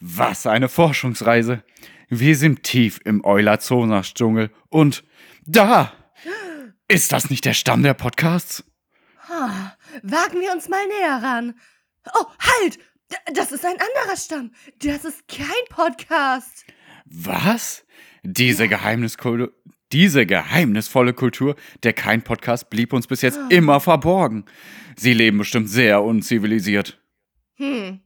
Was eine Forschungsreise. Wir sind tief im Euler-Zonas-Dschungel und da! Ist das nicht der Stamm der Podcasts? Ah, wagen wir uns mal näher ran. Oh, halt! Das ist ein anderer Stamm. Das ist kein Podcast. Was? Diese Geheimniskultur, diese geheimnisvolle Kultur der kein Podcast blieb uns bis jetzt immer verborgen. Sie leben bestimmt sehr unzivilisiert. Hm.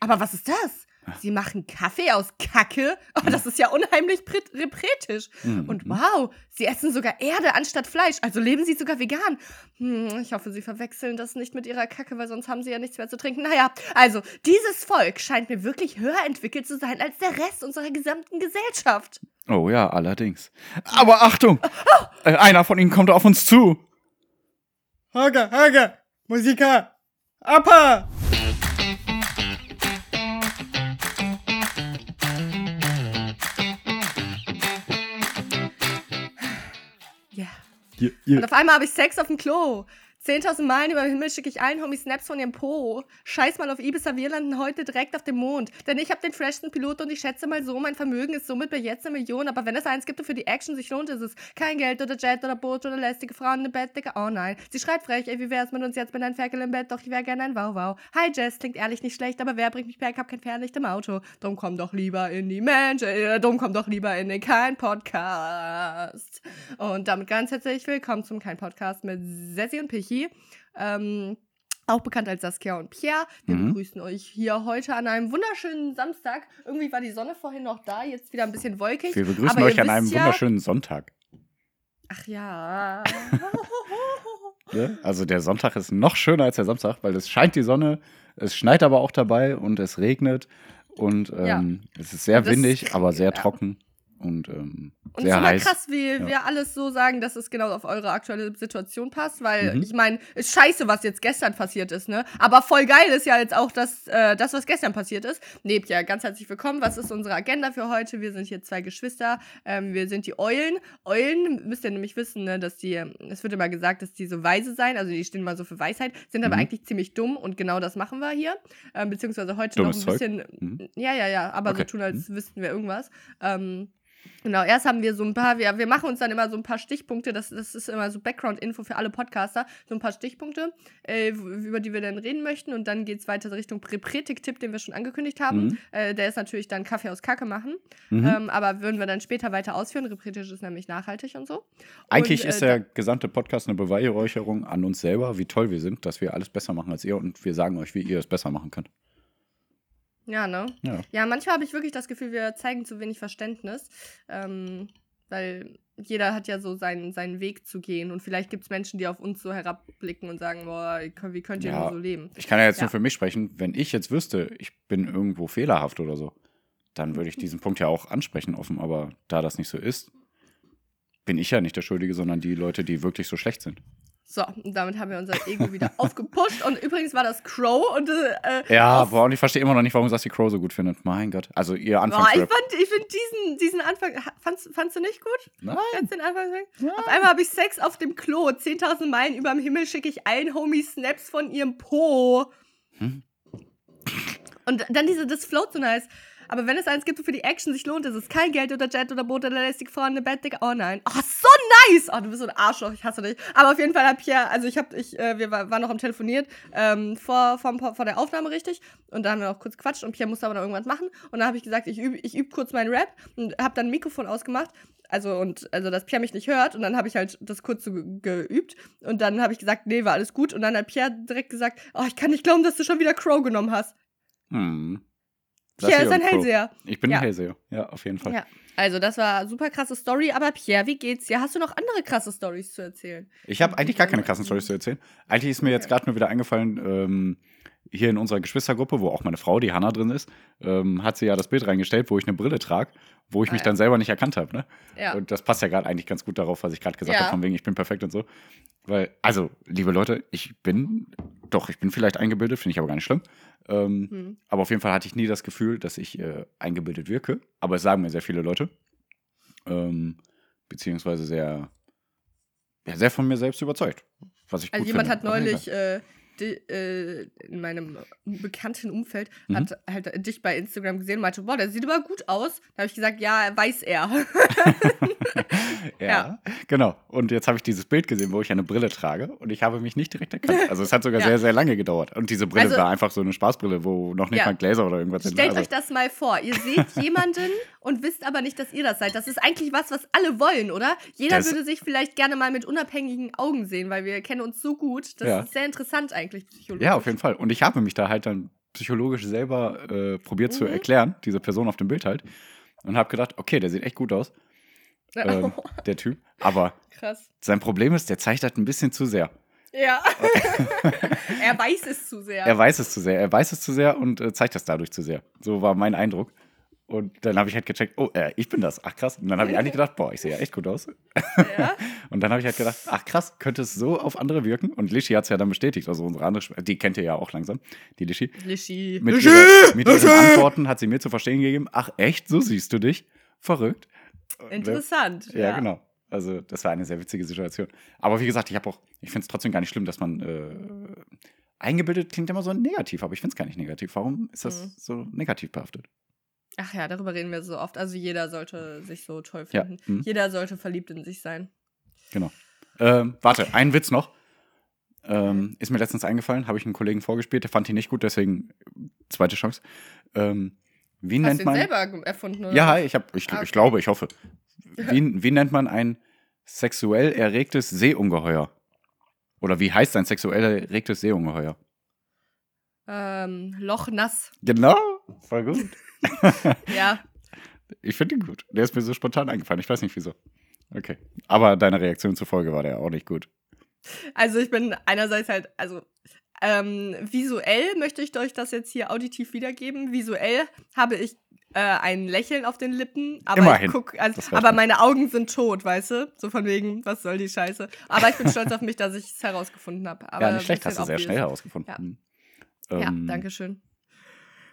Aber was ist das? Sie machen Kaffee aus Kacke? Oh, das ist ja unheimlich pret- repretisch. Mhm. Und wow, sie essen sogar Erde anstatt Fleisch. Also leben sie sogar vegan. Hm, ich hoffe, sie verwechseln das nicht mit ihrer Kacke, weil sonst haben sie ja nichts mehr zu trinken. Naja, also, dieses Volk scheint mir wirklich höher entwickelt zu sein als der Rest unserer gesamten Gesellschaft. Oh ja, allerdings. Aber Achtung! Äh, einer von ihnen kommt auf uns zu. Hager, Hager, Musiker, Appa! Hier, hier. Und auf einmal habe ich Sex auf dem Klo. 10.000 Meilen über den Himmel schicke ich allen Homies Snaps von ihrem Po. Scheiß mal auf Ibiza, wir landen heute direkt auf dem Mond. Denn ich habe den freshsten Pilot und ich schätze mal so, mein Vermögen ist somit bei jetzt eine Million. Aber wenn es eins gibt und für die Action sich lohnt, ist es kein Geld oder Jet oder Boot oder lästige Frauen im Bett, Digga. Oh nein. Sie schreit frech, ey, wie wär's mit uns jetzt mit einem Ferkel im Bett? Doch ich wär gerne ein Wow-Wow. Hi Jess, klingt ehrlich nicht schlecht, aber wer bringt mich back? Hab kein Fernlicht im Auto. Drum komm doch lieber in die Menschen, äh, drum komm doch lieber in den Kein Podcast. Und damit ganz herzlich willkommen zum Kein Podcast mit Sessi und Pichi. Ähm, auch bekannt als Saskia und Pierre. Wir Mhm. begrüßen euch hier heute an einem wunderschönen Samstag. Irgendwie war die Sonne vorhin noch da, jetzt wieder ein bisschen wolkig. Wir begrüßen Aber euch an einem ja- wunderschönen Sonntag. Ach ja. Ne? Also der Sonntag ist noch schöner als der Samstag, weil es scheint die Sonne, es schneit aber auch dabei und es regnet und ähm, es ist sehr das- windig, aber sehr ja. trocken und ähm, Und es ist sehr immer heiß. krass, wie Ja. wir alles so sagen, dass es genau auf eure aktuelle Situation passt, weil Mhm. ich meine, ist scheiße, was jetzt gestern passiert ist, ne? Aber voll geil ist ja jetzt auch das, äh, das was gestern passiert ist. Nebt ja ganz herzlich willkommen. Was ist unsere Agenda für heute? Wir sind hier zwei Geschwister. Ähm, wir sind die Eulen. Eulen müsst ihr nämlich wissen, ne, dass die, es wird immer gesagt, dass die so weise sein, also die stehen mal so für Weisheit, sind aber Mhm. eigentlich ziemlich dumm und genau das machen wir hier. Ähm, beziehungsweise heute Dummes noch ein Zeug? bisschen, Mhm. ja, ja, ja, aber Okay. so tun, als wüssten wir irgendwas. Ähm, Genau, erst haben wir so ein paar, wir, wir machen uns dann immer so ein paar Stichpunkte, das, das ist immer so Background-Info für alle Podcaster, so ein paar Stichpunkte, äh, über die wir dann reden möchten und dann geht es weiter Richtung Prepretik-Tipp, den wir schon angekündigt haben. Mhm. Äh, der ist natürlich dann Kaffee aus Kacke machen, Mhm. ähm, aber würden wir dann später weiter ausführen. Repretisch ist nämlich nachhaltig und so. Eigentlich und, ist äh, der gesamte Podcast eine Beweihräucherung an uns selber, wie toll wir sind, dass wir alles besser machen als ihr und wir sagen euch, wie ihr es besser machen könnt. Ja, ne? Ja. Ja, manchmal habe ich wirklich das Gefühl, wir zeigen zu wenig Verständnis. Ähm, weil jeder hat ja so seinen, seinen Weg zu gehen. Und vielleicht gibt es Menschen, die auf uns so herabblicken und sagen, boah, wie könnt ihr Ja. nur so leben? Ich kann ja jetzt Ja. nur für mich sprechen, wenn ich jetzt wüsste, ich bin irgendwo fehlerhaft oder so, dann würde ich diesen Punkt ja auch ansprechen offen, aber da das nicht so ist, bin ich ja nicht der Schuldige, sondern die Leute, die wirklich so schlecht sind. So, und damit haben wir unser Ego wieder aufgepusht. Und übrigens war das Crow und äh, Ja, auf- boah, und ich verstehe immer noch nicht, warum Sassy Crow so gut findet. Mein Gott. Also ihr Boah, ich fand, ich finde diesen, diesen Anfang, fandst, fandst du nicht gut? Nein. Jetzt den Anfang Auf einmal habe ich Sex auf dem Klo. 10.000 Meilen über dem Himmel schicke ich allen Homies Snaps von ihrem Po. Hm? Und dann diese, das float so nice. Aber wenn es eins gibt, für die Action sich lohnt, ist es kein Geld oder Jet oder Boot oder lästige Frauen im Bett, Digga. Oh nein. Oh, so nice. Oh, du bist so ein Arschloch. Ich hasse dich. Aber auf jeden Fall hab ich ja, also ich hab, ich, äh, wir war- waren noch am Telefoniert, ähm, vor, vor, vor der Aufnahme richtig. Und da haben wir noch kurz quatscht und Pierre musste aber noch irgendwas machen. Und dann habe ich gesagt, ich übe ich üb kurz meinen Rap und habe dann ein Mikrofon ausgemacht. Also, und, also, dass Pierre mich nicht hört. Und dann habe ich halt das kurz so ge geübt. Und dann habe ich gesagt, nee, war alles gut. Und dann hat Pierre direkt gesagt, oh, ich kann nicht glauben, dass du schon wieder Crow genommen hast. Hm. Pierre ist ein. Hellseher. Ich bin Ja. ein Hellseher. Ja, auf jeden Fall. Ja. Also, das war super krasse Story. Aber Pierre, wie geht's dir? Hast du noch andere krasse Stories zu erzählen? Ich habe eigentlich gar keine krassen Storys zu erzählen. Eigentlich ist mir jetzt gerade nur wieder eingefallen, ähm, hier in unserer Geschwistergruppe, wo auch meine Frau, die Hanna, drin ist, ähm, hat sie ja das Bild reingestellt, wo ich eine Brille trage, wo ich mich Ah, dann selber nicht erkannt habe. Ne? Ja. Und das passt ja gerade eigentlich ganz gut darauf, was ich gerade gesagt Ja. habe, von wegen, ich bin perfekt und so. Weil, also, liebe Leute, ich bin, doch, ich bin vielleicht eingebildet, finde ich aber gar nicht schlimm. Ähm, Hm. aber auf jeden Fall hatte ich nie das Gefühl, dass ich äh, eingebildet wirke. Aber es sagen mir sehr viele Leute. Ähm, beziehungsweise sehr, ja, sehr von mir selbst überzeugt. Was ich Also jemand finde. hat neulich äh, äh, in meinem bekannten Umfeld Mhm. hat halt dich bei Instagram gesehen und meinte, boah, der sieht aber gut aus. Da habe ich gesagt, ja, weiß er. ja, Ja. genau. Und jetzt habe ich dieses Bild gesehen, wo ich eine Brille trage und ich habe mich nicht direkt erkannt. Also es hat sogar Ja. sehr, sehr lange gedauert. Und diese Brille Also- war einfach so eine Spaßbrille, wo noch nicht Ja. mal Gläser oder irgendwas sind. Stellt Also, euch das mal vor. Ihr seht jemanden und wisst aber nicht, dass ihr das seid. Das ist eigentlich was, was alle wollen, oder? Jeder Das- würde sich vielleicht gerne mal mit unabhängigen Augen sehen, weil wir kennen uns so gut. Das ist sehr interessant eigentlich psychologisch. ja, auf jeden Fall. Und ich habe mich da halt dann psychologisch selber äh, probiert zu Mhm. erklären, diese Person auf dem Bild halt. Und habe gedacht, okay, der sieht echt gut aus, ähm, der Typ. Aber Krass. sein Problem ist, der zeigt halt ein bisschen zu sehr. Ja. er weiß es zu sehr. Er weiß es zu sehr. Er weiß es zu sehr und äh, zeigt das dadurch zu sehr. So war mein Eindruck. Und dann habe ich halt gecheckt, oh, äh, ich bin das. Ach krass. Und dann habe ich eigentlich gedacht, boah, ich sehe ja echt gut aus. ja. Und dann habe ich halt gedacht, ach krass, könnte es so auf andere wirken? Und Lishi hat es ja dann bestätigt, also unsere andere, Schw- die kennt ihr ja auch langsam, die Lishi. Lischi. Mit, Lishi! ihrer, mit ihren Lishi! Antworten hat sie mir zu verstehen gegeben, ach echt, so siehst du dich? Verrückt. Interessant. Ja, genau. Also das war eine sehr witzige Situation. Aber wie gesagt, ich habe auch, ich finde es trotzdem gar nicht schlimm, dass man äh, eingebildet klingt immer so negativ, aber ich finde es gar nicht negativ. Warum ist das Mhm. so negativ behaftet? Ach ja, darüber reden wir so oft. Also jeder sollte sich so toll Ja, finden. mhm. Jeder sollte verliebt in sich sein. Genau. Ähm, warte, ein Witz noch. Ähm, ist mir letztens eingefallen, habe ich einem Kollegen vorgespielt, der fand ihn nicht gut, deswegen äh, zweite Chance. Ähm, wie Hast nennt du ihn man. selber erfunden? Oder? Ja, ich, hab, ich, Ah, ich okay. glaube, ich hoffe. Wie, wie nennt man ein sexuell erregtes Seeungeheuer? Oder wie heißt ein sexuell erregtes Seeungeheuer? Ähm, Loch nass. Genau, voll gut. Ja. Ich finde ihn gut. Der ist mir so spontan eingefallen. Ich weiß nicht wieso. Okay. Aber deine Reaktion zur Folge war der auch nicht gut. Also ich bin einerseits halt, also ähm, visuell möchte ich euch das jetzt hier auditiv wiedergeben. Visuell habe ich äh, ein Lächeln auf den Lippen, aber Immerhin. ich guck, also, aber meine Augen sind tot, weißt du? So von wegen, was soll die Scheiße? Aber ich bin stolz auf mich, dass ich es herausgefunden habe. ja, nicht schlecht, hast du sehr schnell herausgefunden. Ja. Hm. Ja, Ähm, danke schön.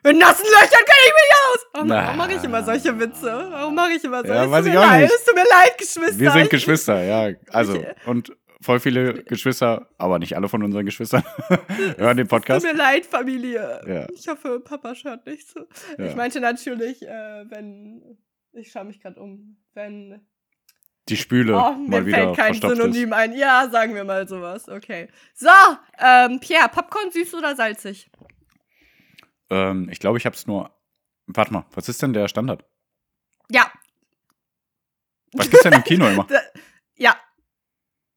Mit nassen Löchern kenne ich mich aus! Warum, warum mache ich immer solche Witze? Warum mache ich immer so? Ja, Es weiß ich auch leid, nicht. Es tut mir leid, Geschwister. Wir sind Geschwister, ja. Also, und voll viele Geschwister, aber nicht alle von unseren Geschwistern hören den Podcast. Tut mir leid, Familie. Ja. Ich hoffe, Papa schaut nicht zu. Ja. Ich meinte natürlich, äh, wenn. Ich schaue mich gerade um. Wenn. Die Spüle Oh, mir mal wieder fällt kein verstopft ist. Synonym ein. Ja, sagen wir mal sowas. Okay. So, ähm, Pierre, Popcorn süß oder salzig? Ähm, ich glaube, ich habe es nur. Warte mal, was ist denn der Standard? Ja. Was gibt's denn im Kino immer? Da, ja.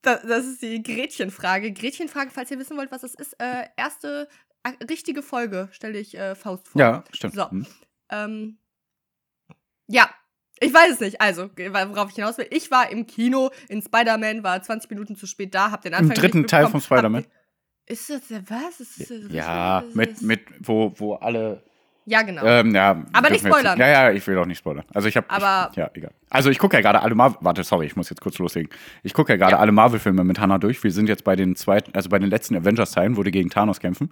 Da, das ist die Gretchenfrage. Gretchenfrage, falls ihr wissen wollt, was das ist. Äh, erste richtige Folge, stelle ich äh, Faust vor. Ja, stimmt. So. Hm. Ähm, ja, ich weiß es nicht. Also, worauf ich hinaus will. Ich war im Kino in Spider-Man, war 20 Minuten zu spät da, hab den Anfang Im dritten Teil von Spider-Man. Ist das der was? Ist das Ja, was- mit, mit, wo, wo alle. Ja, genau. Ähm, ja, Aber nicht wir jetzt- spoilern. Ja, ja, ich will auch nicht spoilern. Also ich habe. Aber- Ich, ja, egal. Also ich gucke ja gerade alle Marvel. Warte, sorry, ich muss jetzt kurz loslegen. Ich gucke ja gerade Ja. alle Marvel-Filme mit Hannah durch. Wir sind jetzt bei den zweiten, also bei den letzten Avengers-Teilen, wo die gegen Thanos kämpfen.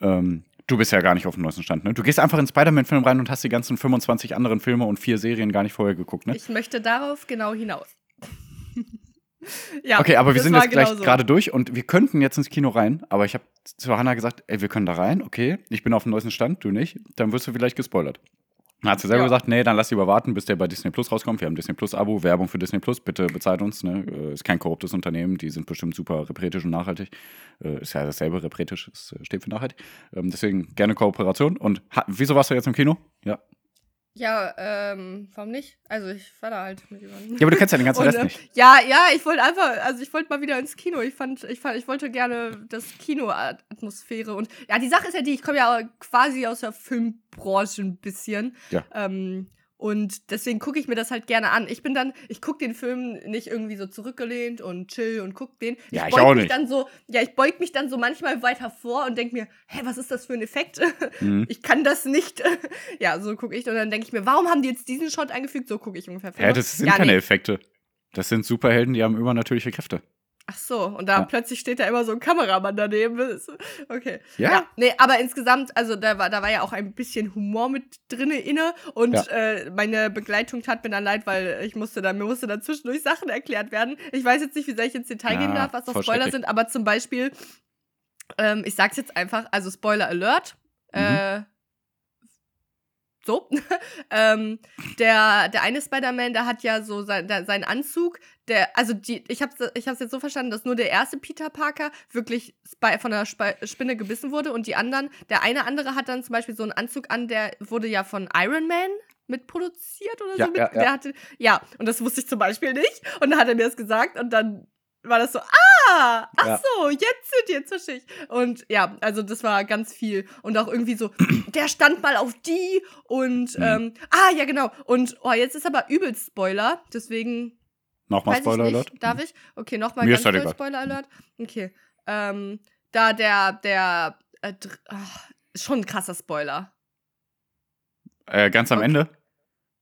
Ähm, du bist ja gar nicht auf dem neuesten Stand, ne? Du gehst einfach in Spider-Man-Film rein und hast die ganzen 25 anderen Filme und vier Serien gar nicht vorher geguckt, ne? ich möchte darauf genau hinaus. ja, Okay, aber wir sind jetzt gleich gerade durch und wir könnten jetzt ins Kino rein, aber ich habe zu Hannah gesagt, ey, wir können da rein, okay, ich bin auf dem neuesten Stand, du nicht, dann wirst du vielleicht gespoilert. Dann hat sie selber Ja. gesagt, nee, dann lass lieber warten, bis der bei Disney Plus rauskommt. Wir haben Disney Plus Abo, Werbung für Disney Plus, bitte bezahlt uns. Ne? Äh, Ist kein korruptes Unternehmen, die sind bestimmt super repretisch und nachhaltig. Äh, Ist ja dasselbe, repretisch, es äh, steht für nachhaltig. Ähm, Deswegen gerne Kooperation. Und wieso warst du jetzt im Kino? Ja. Ja, ähm, warum nicht? Also, ich war da halt mit jemandem. Ja, aber du kennst ja den ganzen Und, Rest äh, nicht. Ja, ja, ich wollte einfach, also ich wollte mal wieder ins Kino. Ich fand, ich fand, ich wollte gerne das Kinoatmosphäre und ja, die Sache ist ja die, ich komme ja quasi aus der Filmbranche ein bisschen. Ja. Ähm, und deswegen gucke ich mir das halt gerne an. Ich bin dann, ich gucke den Film nicht irgendwie so zurückgelehnt und chill und guck den. Ja, ich beug auch mich nicht. Dann so, ja, ich beug mich dann so manchmal weiter vor und denke mir, hä, was ist das für ein Effekt? Mhm. Ich kann das nicht. ja, so gucke ich und dann denke ich mir, warum haben die jetzt diesen Shot eingefügt? So gucke ich ungefähr. Ja, das sind Ja, keine nee. Effekte. Das sind Superhelden, die haben übernatürliche Kräfte. Ach so, und da Ja. plötzlich steht da immer so ein Kameramann daneben. Okay. Ja. Nee, aber insgesamt, also da war, da war ja auch ein bisschen Humor mit drinne inne und Ja. äh, meine Begleitung tat mir dann leid, weil ich musste dann, mir musste dann zwischendurch Sachen erklärt werden. Ich weiß jetzt nicht, wie sehr ich ins Detail Ja, gehen darf, was noch Spoiler sind, aber zum Beispiel Ähm, ich sag's jetzt einfach, also Spoiler Alert. Mhm. Äh, so. ähm, der, der eine Spider-Man, der hat ja so sein, der, seinen Anzug. Der, also die, ich hab's, ich hab's jetzt so verstanden, dass nur der erste Peter Parker wirklich von der Spi Spinne gebissen wurde und die anderen, der eine andere hat dann zum Beispiel so einen Anzug an, der wurde ja von Iron Man mitproduziert oder Ja, so. Mit, ja, ja. Der hatte, ja, und das wusste ich zum Beispiel nicht. Und dann hat er mir das gesagt und dann war das so, ah, ach Ja. so, jetzt sind jetzt verstehe ich. Und ja, also das war ganz viel. Und auch irgendwie so, der stand mal auf die und, Mhm. ähm, ah, ja, genau. Und, oh, jetzt ist aber übelst Spoiler, deswegen Nochmal Spoiler. Alert. Darf ich? Okay, nochmal ganz halt egal. Spoiler Alert. Okay. Ähm, da der, der, äh, ist schon ein krasser Spoiler. Äh, ganz am Okay. Ende.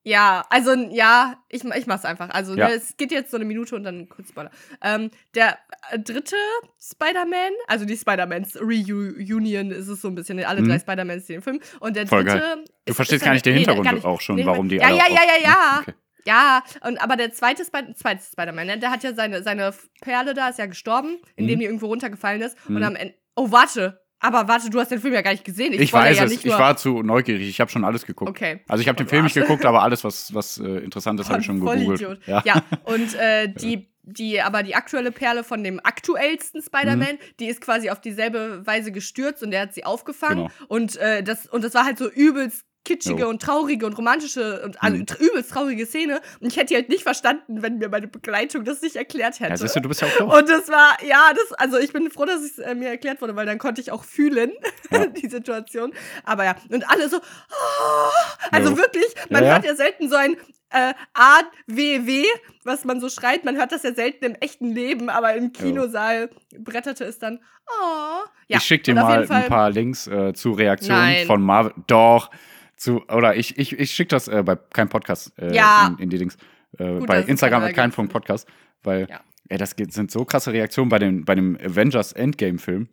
Ja, also ja, ich, ich mach's einfach. Also Ja. ne, es geht jetzt so eine Minute und dann kurz Spoiler. Ähm, der äh, dritte Spider-Man, also die Spider-Mans Reunion ist es so ein bisschen, alle Mhm. drei Spider-Mans, die den Film. Und der Voll dritte. geil. Du ist- verstehst ist gar nicht den nee, Hintergrund gar nicht. auch schon, Nee, warum die ja, alle ja, ja, ja, ja. Okay. Ja, und aber der zweite, Spi zweite Spider-Man, ne, der hat ja seine, seine Perle da, ist ja gestorben, indem Mhm. die irgendwo runtergefallen ist. Und Mhm. am Ende. Oh, warte. Aber warte, du hast den Film ja gar nicht gesehen. Ich, spoilere weiß ja es. nicht Ich war zu neugierig. Ich habe schon alles geguckt. Okay. Also ich habe den Oh, Film nicht geguckt, aber alles, was, was äh, interessant ist, habe ich schon gegoogelt. Vollidiot. Ja. Ja, und äh, die, die, aber die aktuelle Perle von dem aktuellsten Spider-Man, Mhm. die ist quasi auf dieselbe Weise gestürzt und der hat sie aufgefangen. Genau. Und, äh, das, und das war halt so übelst kitschige Jo. und traurige und romantische und Mhm. übelst traurige Szene. Und ich hätte die halt nicht verstanden, wenn mir meine Begleitung das nicht erklärt hätte. Ja, siehst du, du bist ja auch doof. Und das war, ja, das, also ich bin froh, dass es äh, mir erklärt wurde, weil dann konnte ich auch fühlen, Ja. die Situation. Aber ja, und alle so, oh, also Jo. wirklich, man Ja, ja. hört ja selten so ein äh, AWW, was man so schreit. Man hört das ja selten im echten Leben, aber im Kinosaal bretterte es dann, oh. Ja, ich schicke dir mal ein paar Links äh, zu Reaktionen Nein. von Marvel. Doch. Zu, oder ich, ich, ich schicke das äh, bei keinem Podcast äh, Ja. in, in die Links. Äh, Gut, bei Instagram keiner at kein gibt. Punkt Podcast. Weil, Ja. ey, das geht, sind so krasse Reaktionen bei, den, bei dem Avengers Endgame-Film,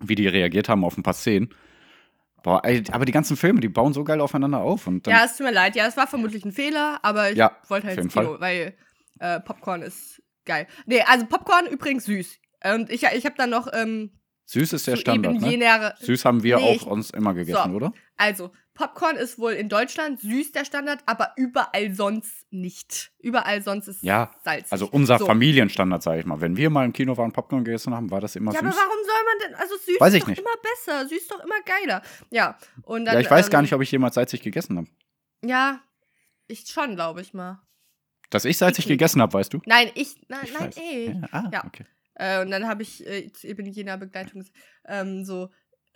wie die reagiert haben auf ein paar Szenen. Boah, ey, aber die ganzen Filme, die bauen so geil aufeinander auf. Und Ja, es tut mir leid. Ja, es war vermutlich ein Fehler, aber ich Ja, wollte halt ins Kino, weil äh, Popcorn ist geil. Nee, also Popcorn übrigens süß. Und ich, ich habe dann noch ähm, süß ist der Standard, ne? Süß haben wir Nee, auch ich- uns immer gegessen, So. oder? Also, Popcorn ist wohl in Deutschland süß der Standard, aber überall sonst nicht. Überall sonst ist Ja, salzig. Also unser So. Familienstandard, sage ich mal. Wenn wir mal im Kino waren, Popcorn gegessen haben, war das immer Ja, aber süß. warum soll man denn? Also süß Weiß ist ich doch nicht. immer besser. Süß ist doch immer geiler. Ja. Und dann, ja, ich weiß gar ähm, nicht, ob ich jemals salzig gegessen habe. Ja, ich schon, glaube ich mal. Dass ich salzig Picky. gegessen habe, weißt du? Nein, ich. Nein, Ich nein, weiß. ey. Ja, ah, Ja. okay. Äh, und dann habe ich äh, eben jener Begleitung ähm, so,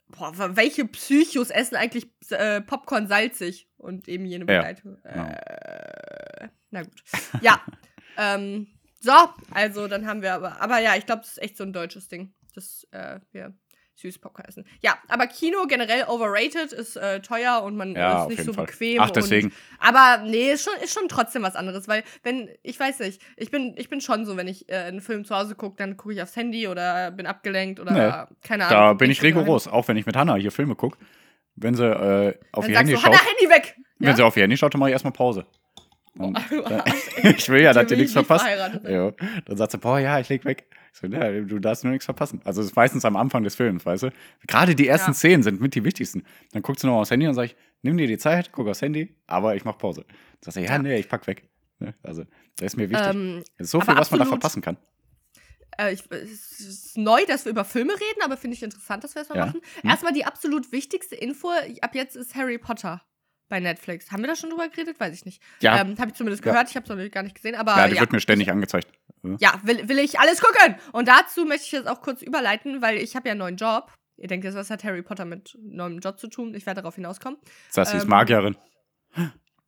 boah, welche Psychos essen eigentlich äh, Popcorn salzig? Und eben jene Ja, Begleitung. genau. Äh, na gut. Ja. ähm, so, also dann haben wir aber, aber ja, ich glaube, das ist echt so ein deutsches Ding, dass äh, wir süß Popcorn essen. Ja, aber Kino generell overrated, ist äh, teuer und man Ja, ist nicht so Fall. bequem. Ach, deswegen. Und, aber nee, ist schon, ist schon trotzdem was anderes, weil wenn, ich weiß nicht, ich bin, ich bin schon so, wenn ich äh, einen Film zu Hause gucke, dann gucke ich aufs Handy oder bin abgelenkt oder Nee, keine Ahnung. Da bin ich rigoros. Auch wenn ich mit Hannah hier Filme gucke. Wenn sie äh, auf Dann ihr Handy du, schaut, Hannah, Handy weg! wenn sie auf ihr Handy schaut, dann mache ich erstmal Pause. Äh, Arsch, ich will ja, dass dem nichts verpasst. Ja. Dann sagt sie, boah, ja, ich leg weg. So, ja, du darfst nur nichts verpassen. Also das ist meistens am Anfang des Films, weißt du? Gerade die ersten Ja. Szenen sind mit die wichtigsten. Dann guckst du noch aufs Handy und sag ich, nimm dir die Zeit, guck aufs Handy, aber ich mach Pause. Dann sagst du, ja, Ja. nee, ich pack weg. Ne? Also, das ist mir wichtig. Ähm, Es ist so viel, was man da absolut- verpassen kann. äh, ich, es ist neu, dass wir über Filme reden, aber finde ich interessant, dass wir es mal Ja. machen. Hm. Erstmal die absolut wichtigste Info, ab jetzt ist Harry Potter bei Netflix. Haben wir da schon drüber geredet? Weiß ich nicht. Ja, Ähm, habe ich zumindest Ja. gehört, ich habe es noch gar nicht gesehen, aber ja, ja. die wird mir ständig angezeigt. Ja, will, will ich alles gucken. Und dazu möchte ich jetzt auch kurz überleiten, weil ich habe ja einen neuen Job. Ihr denkt jetzt, was hat Harry Potter mit neuem Job zu tun? Ich werde darauf hinauskommen. Heißt, sie ist Ähm, Magierin.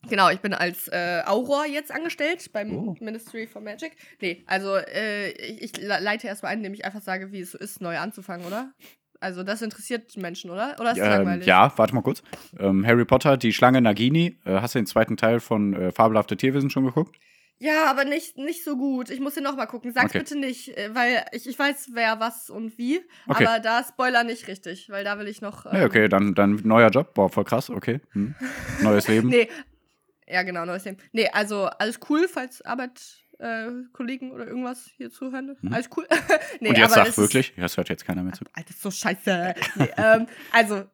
Genau, ich bin als äh, Auror jetzt angestellt beim Oh. Ministry for Magic. Nee, also äh, ich, ich le- leite erstmal ein, indem ich einfach sage, wie es so ist, neu anzufangen, oder? Also das interessiert Menschen, oder? Oder ist Ähm, langweilig? ja, warte mal kurz. Ähm, Harry Potter, die Schlange Nagini. Äh, hast du den zweiten Teil von äh, Fabelhafte Tierwesen schon geguckt? Ja, aber nicht, nicht so gut. Ich muss den nochmal gucken. Sag's Okay. bitte nicht, äh, weil ich, ich weiß, wer was und wie. Okay. Aber da Spoiler nicht richtig, weil da will ich noch. Nee, ähm, okay, dann, dann neuer Job. Boah, voll krass, okay. Hm. Neues Leben. Nee. Ja, genau, neues Leben. Nee, also alles cool, falls Arbeit äh, Kollegen oder irgendwas hier zuhören. Mhm. Alles cool. nee, Und jetzt aber sag es ist- wirklich, ja, das hört jetzt keiner mehr zu. Alter, ist so scheiße. Nee, ähm, also,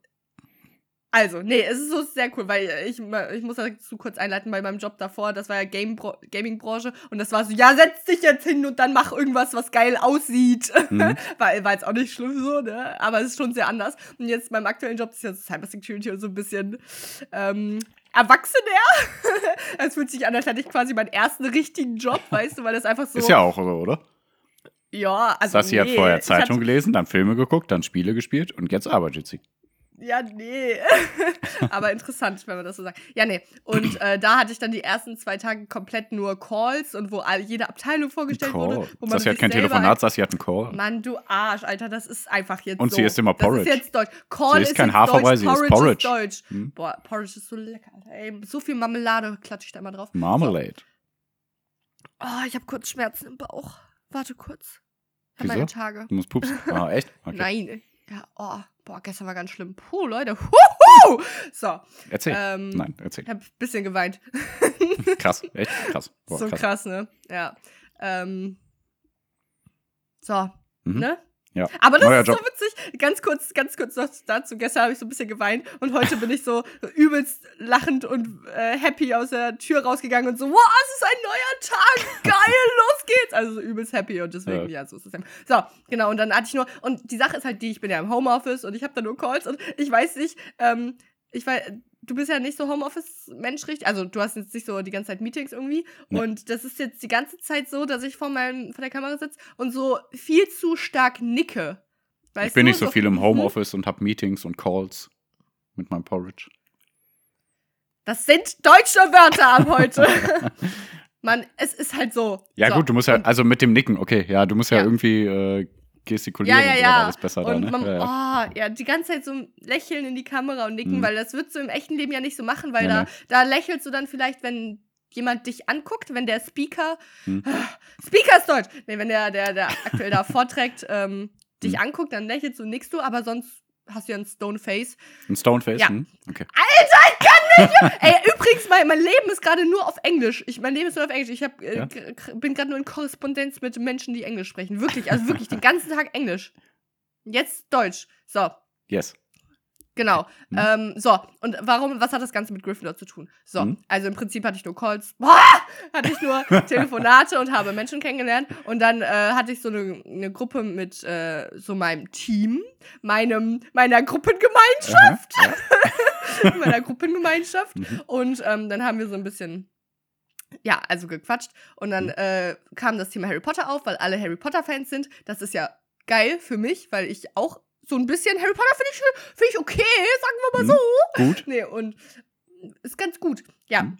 also, nee, es ist so sehr cool, weil ich, ich muss dazu kurz einleiten bei meinem Job davor, das war ja Game Gaming-Branche und das war so, ja, setz dich jetzt hin und dann mach irgendwas, was geil aussieht. Mhm. war, war jetzt auch nicht schlimm so, ne? Aber es ist schon sehr anders. Und jetzt beim aktuellen Job ist ja Cybersecurity und so ein bisschen ähm, erwachsener. es fühlt sich an, als hätte ich quasi meinen ersten richtigen Job, weißt du, weil das einfach so. Ist ja auch so, oder? Ja, also. Sassi hat nee, vorher ich Zeitung gelesen, dann Filme geguckt, dann Spiele gespielt und jetzt arbeitet sie. Ja, nee. Aber interessant, wenn man das so sagt. Ja, nee. Und äh, da hatte ich dann die ersten zwei Tage komplett nur Calls und wo all, jede Abteilung vorgestellt wurde. Call. Wo man Sassi hat kein Telefonat, Sassi hat einen Call. Mann, du Arsch, Alter, das ist einfach jetzt Und so. sie isst immer Porridge. Das ist jetzt Deutsch. Call Sie isst ist kein Haferbrei, sie isst Porridge, Porridge. ist Deutsch. Hm. Boah, Porridge ist so lecker, Alter. Ey, so viel Marmelade klatsche ich da immer drauf. Marmalade. Oh, ich habe kurz Schmerzen im Bauch. Warte kurz. Wieso? meine Tage. Du musst pupsen. Ah, echt? Okay. Nein. Ja, oh, boah, gestern war ganz schlimm. Puh, Leute. Huhu! So, Erzähl. ähm, Nein, erzähl. ich hab ein bisschen geweint. Krass, echt krass. Boah, so krass. krass. ne? Ja. Ähm, so, Mhm. ne? Ja. Aber das Neuer ist so Job. witzig. Ganz kurz, ganz kurz noch dazu. Gestern habe ich so ein bisschen geweint und heute bin ich so übelst lachend und äh, happy aus der Tür rausgegangen und so, wow, es ist ein neuer Tag, geil, los geht's. Also so übelst happy und deswegen, ja, so ist es. eben. So, genau, und dann hatte ich nur, und die Sache ist halt die, ich bin ja im Homeoffice und ich habe da nur Calls und ich weiß nicht, ähm, ich weiß, du bist ja nicht so Homeoffice-Mensch richtig, also du hast jetzt nicht so die ganze Zeit Meetings irgendwie Nee. und das ist jetzt die ganze Zeit so, dass ich vor, meinem, vor der Kamera sitze und so viel zu stark nicke. Weißt Ich bin du? nicht so viel im. Homeoffice und habe Meetings und Calls mit meinem Porridge. Das sind deutsche Wörter ab heute. Mann, es ist halt so. Ja, so. gut, du musst ja, also mit dem Nicken, okay, ja, du musst ja, Ja. irgendwie äh, gestikulieren Ja, ja, und ja. ist besser da, Und ne? man, ja, ja. oh, ja, die ganze Zeit so lächeln in die Kamera und nicken, Mhm. weil das würdest du im echten Leben ja nicht so machen, weil Nee, da, nee. da lächelst du dann vielleicht, wenn jemand dich anguckt, wenn der Speaker, Hm. Speaker ist Deutsch, nee, wenn der, der, der aktuell da vorträgt, ähm, dich Hm. anguckt, dann lächelst du, nickst du, aber sonst hast du ja ein Stoneface. Ein Stoneface? Ja. Hm? Okay. Ey, übrigens, mein, mein Leben ist gerade nur auf Englisch. Ich, mein Leben ist nur auf Englisch. Ich hab, äh, Ja? bin gerade nur in Korrespondenz mit Menschen, die Englisch sprechen. Wirklich, also wirklich den ganzen Tag Englisch. Jetzt Deutsch. So, Yes. Genau. Mhm. Ähm, so, und warum, was hat das Ganze mit Gryffindor zu tun? So, Mhm. also im Prinzip hatte ich nur Calls, boah, hatte ich nur Telefonate und habe Menschen kennengelernt. Und dann äh, hatte ich so eine, eine Gruppe mit äh, so meinem Team, meinem, meiner Gruppengemeinschaft Aha, meiner Gruppengemeinschaft. Mhm. Und ähm, dann haben wir so ein bisschen, ja, also gequatscht. Und dann Mhm. äh, kam das Thema Harry Potter auf, weil alle Harry Potter-Fans sind. Das ist ja geil für mich, weil ich auch so ein bisschen Harry Potter finde ich, find ich okay, sagen wir mal Mhm. so. Gut. Nee, und ist ganz gut. Ja. Mhm.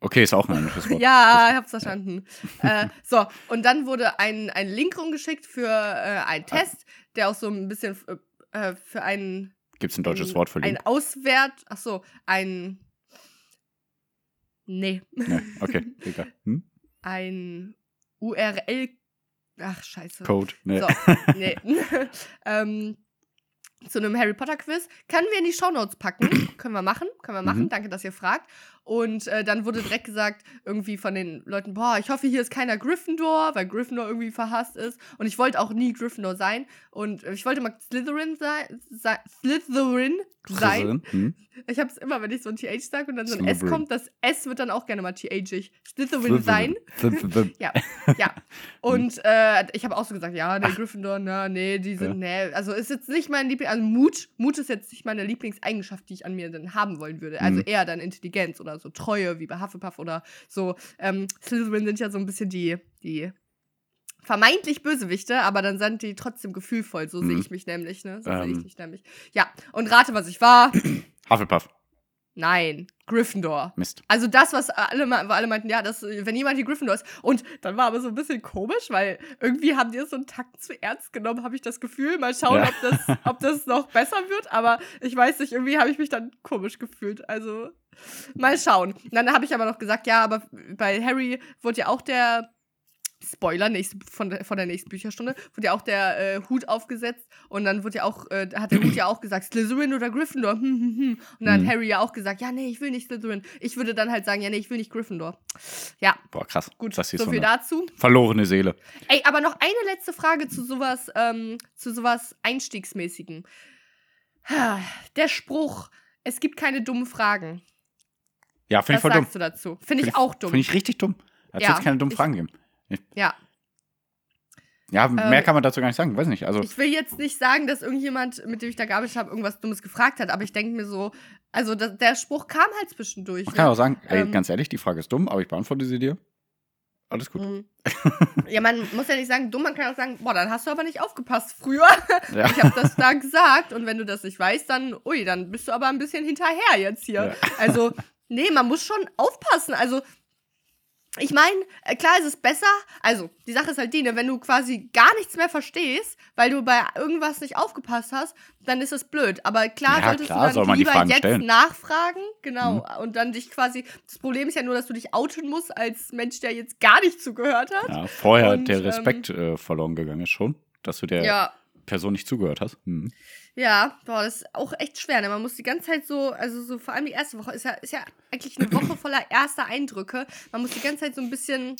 Okay, ist auch ein englisches Wort. Ja, ich hab's verstanden. äh, so, und dann wurde ein, ein Link rumgeschickt für äh, einen Test, der auch so ein bisschen äh, äh, für einen Gibt es ein deutsches ein, Wort für Ein Link? Auswert, ach so, ein Nee, Nee, okay, egal. Hm? ein URL Ach scheiße. Code? Nee. So, nee. ähm, zu einem Harry Potter Quiz. Können wir in die Shownotes packen? können wir machen, können wir machen. Mhm. Danke, dass ihr fragt. Und äh, dann wurde direkt gesagt, irgendwie von den Leuten, boah, ich hoffe, hier ist keiner Gryffindor, weil Gryffindor irgendwie verhasst ist. Und ich wollte auch nie Gryffindor sein. Und ich wollte mal Slytherin sein. sei- Slytherin sein. Hm? Ich habe es immer, wenn ich so ein TH sage und dann so ein S Slytherin. kommt, das S wird dann auch gerne mal THig. Slytherin sein. Ja, ja. Und äh, ich habe auch so gesagt, ja, der Gryffindor, na, nee, die sind, nee. Also ist jetzt nicht mein Liebling, also Mut, Mut ist jetzt nicht meine Lieblingseigenschaft, die ich an mir dann haben wollen würde. Also Mhm. eher dann Intelligenz oder so Treue, wie bei Hufflepuff oder so. Ähm, Slytherin sind ja so ein bisschen die, die vermeintlich Bösewichte, aber dann sind die trotzdem gefühlvoll. So sehe Mhm. ich mich nämlich, ne? So sehe ich Ähm. mich nämlich. Ja, und rate, was ich war. Hufflepuff. Nein, Gryffindor. Mist. Also das, was alle, alle meinten, ja, das, wenn jemand hier Gryffindor ist. Und dann war aber so ein bisschen komisch, weil irgendwie haben die es so einen Takt zu ernst genommen, habe ich das Gefühl. Mal schauen, Ja. ob, das, ob das noch besser wird. Aber ich weiß nicht, irgendwie habe ich mich dann komisch gefühlt. Also mal schauen. Und dann habe ich aber noch gesagt, ja, aber bei Harry wurde ja auch der Spoiler nächste, von, der, von der nächsten Bücherstunde, wurde ja auch der äh, Hut aufgesetzt und dann wurde ja auch, äh, hat der Hut ja auch gesagt, Slytherin oder Gryffindor. Hm, hm, hm. Und dann Mhm. hat Harry ja auch gesagt, ja, nee, ich will nicht Slytherin. Ich würde dann halt sagen, ja, nee, ich will nicht Gryffindor. Ja, Boah, krass. gut, Das so so viel dazu. verlorene Seele. Ey, aber noch eine letzte Frage zu sowas, ähm, zu sowas Einstiegsmäßigem. Ha, Der Spruch, es gibt keine dummen Fragen. Ja, finde Was ich voll dumm. sagst du dazu? Finde ich auch dumm. Finde ich richtig dumm. Als Ja, würde es keine dummen ich- Fragen geben. ja. Ja, mehr Ähm, kann man dazu gar nicht sagen. Weiß nicht. Also, Ich will jetzt nicht sagen, dass irgendjemand, mit dem ich da gearbeitet habe, irgendwas Dummes gefragt hat, aber ich denke mir so, also da, der Spruch kam halt zwischendurch. man kann auch sagen, ey, ähm, ganz ehrlich, die Frage ist dumm, aber ich beantworte sie dir. Alles gut. Mhm. ja, man muss ja nicht sagen, dumm, man kann auch sagen, boah, dann hast du aber nicht aufgepasst früher. Ja. Ich habe das da gesagt und wenn du das nicht weißt, dann, ui, dann bist du aber ein bisschen hinterher jetzt hier. Ja. Also, nee, man muss schon aufpassen. Also, ich meine, äh, klar ist es besser. Also, die Sache ist halt die, ne, wenn du quasi gar nichts mehr verstehst, weil du bei irgendwas nicht aufgepasst hast, dann ist es blöd. Aber klar Ja, solltest klar, du dann soll man die lieber Fragen jetzt stellen. Mhm. nachfragen. Genau. Und dann dich quasi. Das Problem ist ja nur, dass du dich outen musst als Mensch, der jetzt gar nicht zugehört hat. Ja, vorher Und, der ähm, Respekt äh, verloren gegangen ist schon, dass du der ja. Person nicht zugehört hast. Mhm. Ja, boah, das ist auch echt schwer. Ne? Man muss die ganze Zeit so, also so vor allem die erste Woche ist ja, ist ja eigentlich eine Woche voller erster Eindrücke. Man muss die ganze Zeit so ein bisschen,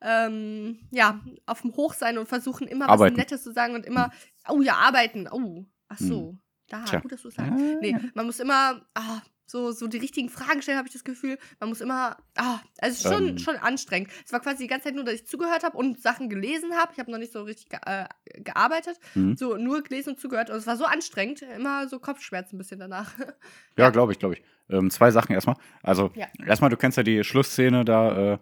ähm, ja, auf dem Hoch sein und versuchen immer Arbeiten. was Nettes zu sagen und immer, oh ja, arbeiten. Oh, ach so. Da, Tja. gut, dass du es sagst. Nee, man muss immer, ah, so, so die richtigen Fragen stellen, habe ich das Gefühl. Man muss immer, ah, also es ist schon, Ähm. schon anstrengend. Es war quasi die ganze Zeit nur, dass ich zugehört habe und Sachen gelesen habe. Ich habe noch nicht so richtig ge äh, gearbeitet. Mhm. So nur gelesen und zugehört. Und es war so anstrengend. Immer so Kopfschmerzen ein bisschen danach. Ja, glaube ich, glaube ich. Ähm, zwei Sachen erstmal. Also, Ja. erstmal, du kennst ja die Schlussszene da äh,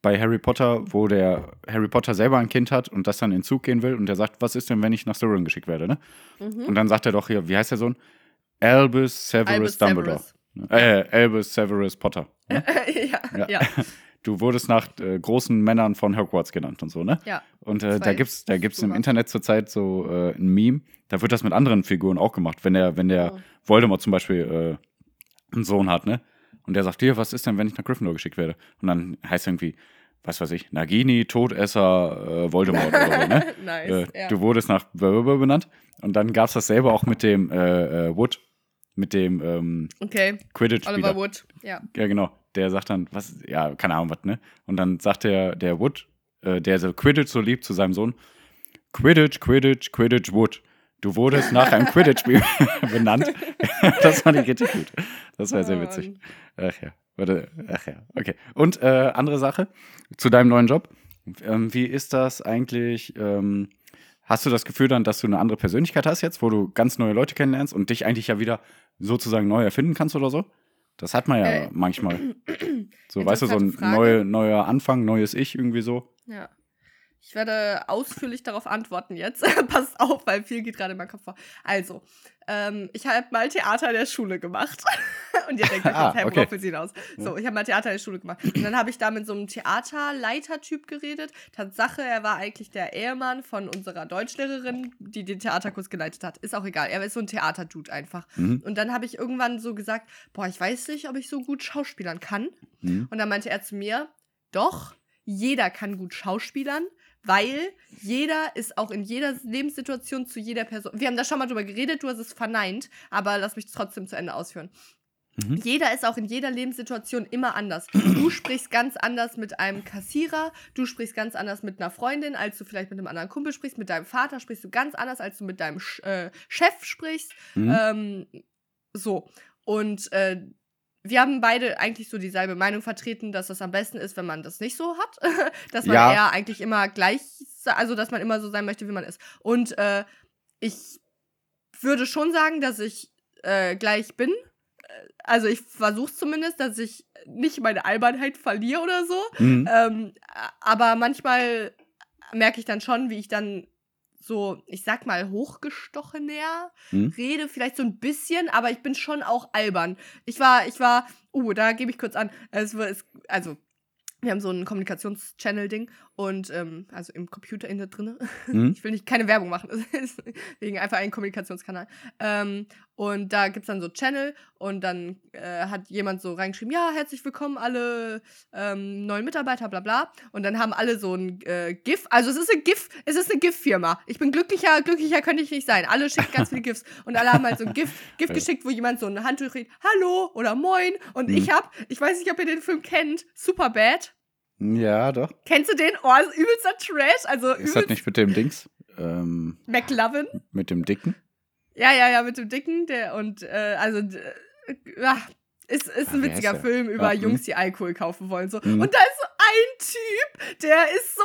bei Harry Potter, wo der Harry Potter selber ein Kind hat und das dann in Zug gehen will und der sagt, was ist denn, wenn ich nach Slytherin geschickt werde, ne? Mhm. Und dann sagt er doch hier, wie heißt der Sohn? Albus Severus Albus Dumbledore. Äh, Albus Severus Potter. Ne? ja, Ja. ja. Du wurdest nach äh, großen Männern von Hogwarts genannt und so, ne? ja. Und äh, da gibt's, da gibt's im. Internet zurzeit so äh, ein Meme, da wird das mit anderen Figuren auch gemacht. Wenn der, wenn der Oh. Voldemort zum Beispiel äh, einen Sohn hat, ne? Und der sagt, hier, was ist denn, wenn ich nach Gryffindor geschickt werde? Und dann heißt irgendwie, was weiß ich, Nagini, Todesser, äh, Voldemort oder so, ne? nice. äh, ja. Du wurdest nach Blablabla benannt. Und dann gab's das selber auch mit dem äh, äh, Wood, mit dem ähm, okay. Quidditch-Spieler. Oliver Wood. Ja. Ja, genau. Der sagt dann, was, ja, keine Ahnung, was, ne? Und dann sagt der, der Wood, äh, der so Quidditch so liebt, zu seinem Sohn, Quidditch, Quidditch, Quidditch Wood. Du wurdest nach einem Quidditch-Spiel benannt. das fand ich richtig gut. Das war sehr Oh, witzig. Ach ja. Warte, ach ja, okay. Und äh, andere Sache zu deinem neuen Job. Ähm, wie ist das eigentlich? Ähm, hast du das Gefühl dann, dass du eine andere Persönlichkeit hast jetzt, wo du ganz neue Leute kennenlernst und dich eigentlich ja wieder sozusagen neu erfinden kannst oder so? Das hat man ja Äh, manchmal. So, weißt du, so ein neue, neuer Anfang, neues Ich irgendwie so. Ja. Ich werde ausführlich darauf antworten jetzt. Passt auf, weil viel geht gerade in meinem Kopf vor. Also, ähm, ich habe mal Theater in der Schule gemacht. Und ihr denkt Ah, jetzt, hä, okay. worauf will sie hinaus? So, ich habe mal Theater in der Schule gemacht. Und dann habe ich da mit so einem Theaterleiter-Typ geredet. Tatsache, er war eigentlich der Ehemann von unserer Deutschlehrerin, die den Theaterkurs geleitet hat. Ist auch egal. Er ist so ein Theaterdude einfach. Mhm. Und dann habe ich irgendwann so gesagt, boah, ich weiß nicht, ob ich so gut schauspielern kann. Mhm. Und dann meinte er zu mir, doch, jeder kann gut schauspielern, weil jeder ist auch in jeder Lebenssituation zu jeder Person. Wir haben da schon mal drüber geredet, du hast es verneint, aber lass mich trotzdem zu Ende ausführen. Mhm. Jeder ist auch in jeder Lebenssituation immer anders. Du sprichst ganz anders mit einem Kassierer, du sprichst ganz anders mit einer Freundin, als du vielleicht mit einem anderen Kumpel sprichst, mit deinem Vater sprichst du ganz anders, als du mit deinem Sch äh, Chef sprichst. Mhm. Ähm, so. Und äh, wir haben beide eigentlich so dieselbe Meinung vertreten, dass das am besten ist, wenn man das nicht so hat. dass man Ja. eher eigentlich immer gleich, also dass man immer so sein möchte, wie man ist. Und äh, ich würde schon sagen, dass ich äh, gleich bin. Also ich versuche zumindest, dass ich nicht meine Albernheit verliere oder so. Mhm. Ähm, aber manchmal merke ich dann schon, wie ich dann so, ich sag mal, hochgestochener Mhm. rede, vielleicht so ein bisschen, aber ich bin schon auch albern. Ich war, ich war, uh, da gebe ich kurz an. Es war, es, also, wir haben so ein Kommunikations-Channel-Ding und, ähm, also im Computer in da drinne. Mhm. Ich will nicht keine Werbung machen, deswegen einfach ein Kommunikationskanal. Ähm, Und da gibt es dann so Channel und dann äh, hat jemand so reingeschrieben, ja, herzlich willkommen alle ähm, neuen Mitarbeiter, bla bla. Und dann haben alle so ein äh, GIF. Also es ist eine GIF, es ist eine GIF-Firma. Ich bin glücklicher, glücklicher könnte ich nicht sein. Alle schicken ganz viele GIFs. Und alle haben halt so ein GIF, GIF geschickt, wo jemand so ein Handtuch redet, hallo oder moin. Und Mhm. ich hab, ich weiß nicht, ob ihr den Film kennt, Superbad. Ja, doch. Kennst du den? Oh, ist übelster Trash. Also Ist das übelst nicht mit dem Dings? Ähm, McLovin. mit dem Dicken? Ja, ja, ja, mit dem Dicken, der und äh, also äh, ja, ist, ist Ah, ein wie witziger der? Film über Ja, hm. Jungs, die Alkohol kaufen wollen. So. Mhm. Und da ist so ein Typ, der ist so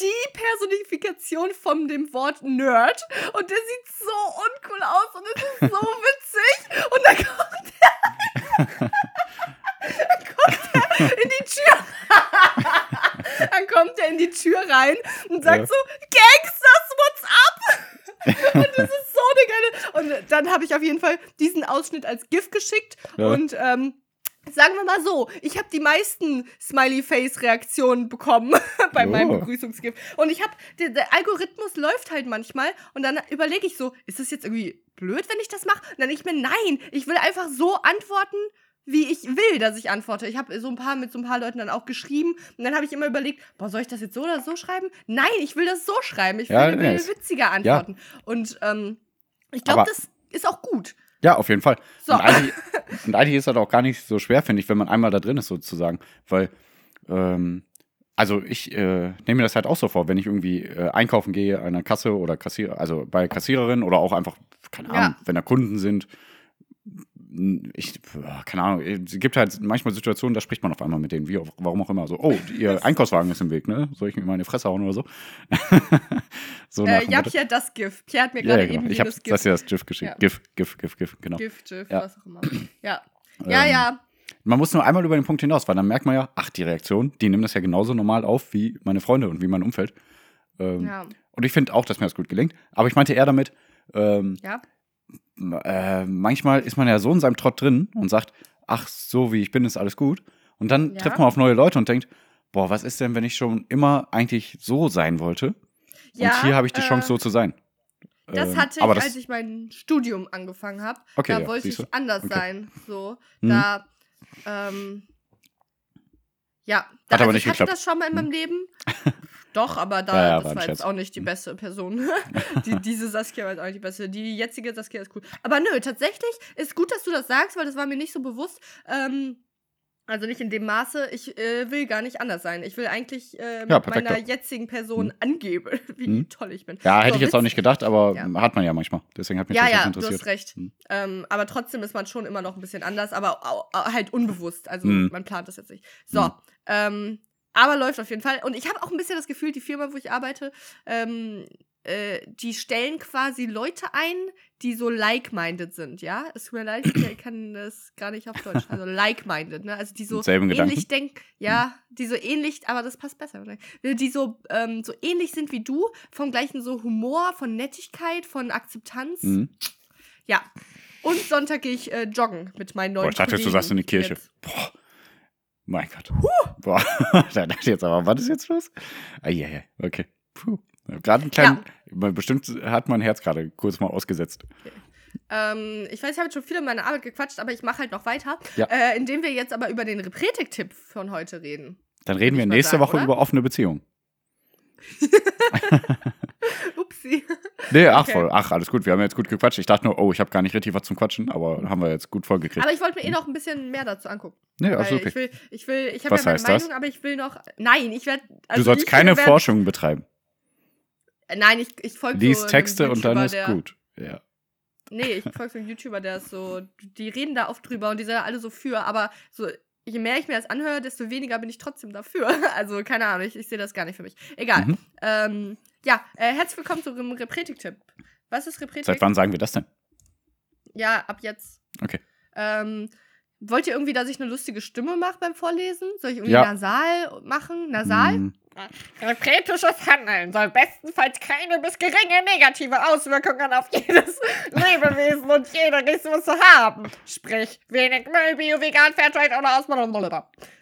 die Personifikation von dem Wort Nerd. Und der sieht so uncool aus und es ist so witzig. Und dann kommt er, dann kommt er in die Tür. dann kommt er in die Tür rein und sagt Ja. so, Gangsters, what's up? Und das ist so eine geile. Und dann habe ich auf jeden Fall diesen Ausschnitt als GIF geschickt. Ja. Und ähm, sagen wir mal so, ich habe die meisten Smiley-Face-Reaktionen bekommen bei Oh. meinem Begrüßungsgift. Und ich habe, der, der Algorithmus läuft halt manchmal. Und dann überlege ich so, ist das jetzt irgendwie blöd, wenn ich das mache? Und dann denke ich mir, nein, ich will einfach so antworten, wie ich will, dass ich antworte. Ich habe so ein paar mit so ein paar Leuten dann auch geschrieben und dann habe ich immer überlegt, boah, soll ich das jetzt so oder so schreiben? Nein, ich will das so schreiben. Ich will, Ja, will witziger antworten. Und ähm, ich glaube, das ist auch gut. Ja, auf jeden Fall. So. Und, eigentlich, und eigentlich ist das auch gar nicht so schwer, finde ich, wenn man einmal da drin ist, sozusagen. Weil, ähm, also ich äh, nehme mir das halt auch so vor, wenn ich irgendwie äh, einkaufen gehe an der Kasse oder Kassierer, also bei Kassiererin oder auch einfach, keine Ja. Ahnung, wenn da Kunden sind. Ich, keine Ahnung, es gibt halt manchmal Situationen, da spricht man auf einmal mit denen, wie, auch- warum auch immer, so, oh, ihr Einkaufswagen ist im Weg, ne? Soll ich mir mal in die Fresse hauen oder so? so Äh, ja. Pierre, das GIF. Pierre hat mir gerade ja, genau. eben Ich jenes das GIF. ja das GIF geschickt. Ja. GIF, GIF, GIF, GIF, genau. GIF, GIF, Ja. was auch immer. Ja. Ja, Ähm, ja. Man muss nur einmal über den Punkt hinaus, weil dann merkt man ja, ach, die Reaktion, die nehmen das ja genauso normal auf wie meine Freunde und wie mein Umfeld. Ähm, Ja. Und ich finde auch, dass mir das gut gelingt. Aber ich meinte eher damit, ähm, Ja. Äh, manchmal ist man ja so in seinem Trott drin und sagt, ach, so wie ich bin, ist alles gut. Und dann Ja. trifft man auf neue Leute und denkt, boah, was ist denn, wenn ich schon immer eigentlich so sein wollte? ja und hier habe ich die äh, Chance, so zu sein. Das Ähm, hatte ich, aber das, als ich mein Studium angefangen habe. Okay, da ja, wollte ich anders Okay. sein. So. Mhm. Da, ähm, ja, da, Hat aber also nicht ich hatte geklappt. das schon mal in meinem Leben. Doch, aber da, Ja, ja, das war war jetzt auch nicht die beste Person. die, diese Saskia war jetzt auch nicht die beste. Die jetzige Saskia ist cool. Aber nö, tatsächlich ist gut, dass du das sagst, weil das war mir nicht so bewusst. Ähm, also nicht in dem Maße, ich äh, will gar nicht anders sein. Ich will eigentlich äh, mit Ja, meiner jetzigen Person angeben, wie Mhm. toll ich bin. ja, hätte So, ich jetzt auch Witz- nicht gedacht, aber Ja. hat man ja manchmal. Deswegen hat mich ja, das jetzt ja, du interessiert. hast recht. Hm. Ähm, aber trotzdem ist man schon immer noch ein bisschen anders, aber au- au- halt unbewusst. Also Hm. man plant das jetzt nicht. So, Hm. ähm, aber läuft auf jeden Fall. Und ich habe auch ein bisschen das Gefühl, die Firma, wo ich arbeite, ähm, äh, die stellen quasi Leute ein, die so like-minded sind, ja? Es tut mir leid, ich kann das gar nicht auf Deutsch. Also like-minded, ne? Also die so ähnlich denken, ja, die so ähnlich, aber das passt besser. Die so, ähm, so ähnlich sind wie du, vom gleichen so Humor, von Nettigkeit, von Akzeptanz. Mhm. Ja. Und Sonntag gehe ich äh, joggen mit meinen neuen Boah, ich dachte, Kollegen. du sagst in die Kirche. Jetzt. Boah. Mein Gott. Boah. da dachte ich jetzt aber, was ist jetzt los? Eieiei, okay. Puh. Gerade einen kleinen, bestimmt hat mein Herz gerade kurz mal ausgesetzt. Ähm, ich weiß, ich habe jetzt schon viel in meiner Arbeit gequatscht, aber ich mache halt noch weiter. Ja. Äh, indem wir jetzt aber über den Repretik-Tipp von heute reden. Dann reden wir nächste sagen, Woche oder? über offene Beziehungen. Upsi. Nee, ach Okay. voll. Ach, alles gut. Wir haben jetzt gut gequatscht. Ich dachte nur, oh, ich habe gar nicht richtig was zum Quatschen, aber haben wir jetzt gut vollgekriegt. Aber ich wollte mir eh noch ein bisschen mehr dazu angucken. Nee, also ich will, ich will, ich habe ja meine heißt das? Meinung, aber ich will noch. Nein, ich werde. du sollst keine Forschung betreiben. Nein, ich, ich folge Lies so Texte und dann ist gut. Ja. Nee, ich folge so einem YouTuber, der ist so, die reden da oft drüber und die sind alle so für, aber so, je mehr ich mir das anhöre, desto weniger bin ich trotzdem dafür. Also, keine Ahnung, ich, ich sehe das gar nicht für mich. Egal. Mhm. Ähm, ja, äh, herzlich willkommen zu einem Repretik-Tipp. Was ist Repretik? Seit wann sagen wir das denn? Ja, ab jetzt. Okay. Ähm, wollt ihr irgendwie, dass ich eine lustige Stimme mache beim Vorlesen? Soll ich irgendwie Ja. nasal machen? Nasal? Hm, Repretisches Handeln soll bestenfalls keine bis geringe negative Auswirkungen auf jedes Lebewesen und jede Ressource haben. Sprich, wenig Müll, bio, vegan, Fairtrade oder Ausbildung.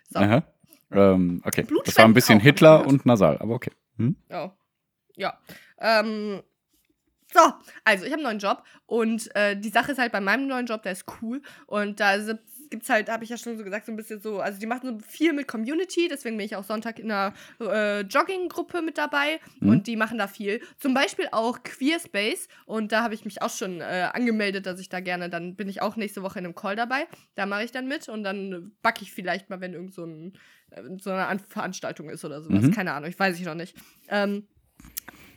So. Aha. Ähm, okay. Das war ein bisschen Hitler und Nasal, aber okay. Hm? Oh. Ja. Ähm, So, also ich habe einen neuen Job und äh, die Sache ist halt bei meinem neuen Job, der ist cool und da gibt es halt, habe ich ja schon so gesagt, so ein bisschen so, also die machen so viel mit Community, deswegen bin ich auch Sonntag in einer äh, Jogging-Gruppe mit dabei Mhm. und die machen da viel. Zum Beispiel auch Queerspace und da habe ich mich auch schon äh, angemeldet, dass ich da gerne, dann bin ich auch nächste Woche in einem Call dabei, da mache ich dann mit und dann backe ich vielleicht mal, wenn irgend so, ein, äh, so eine An Veranstaltung ist oder sowas, Mhm. keine Ahnung, ich weiß ich noch nicht. Ähm,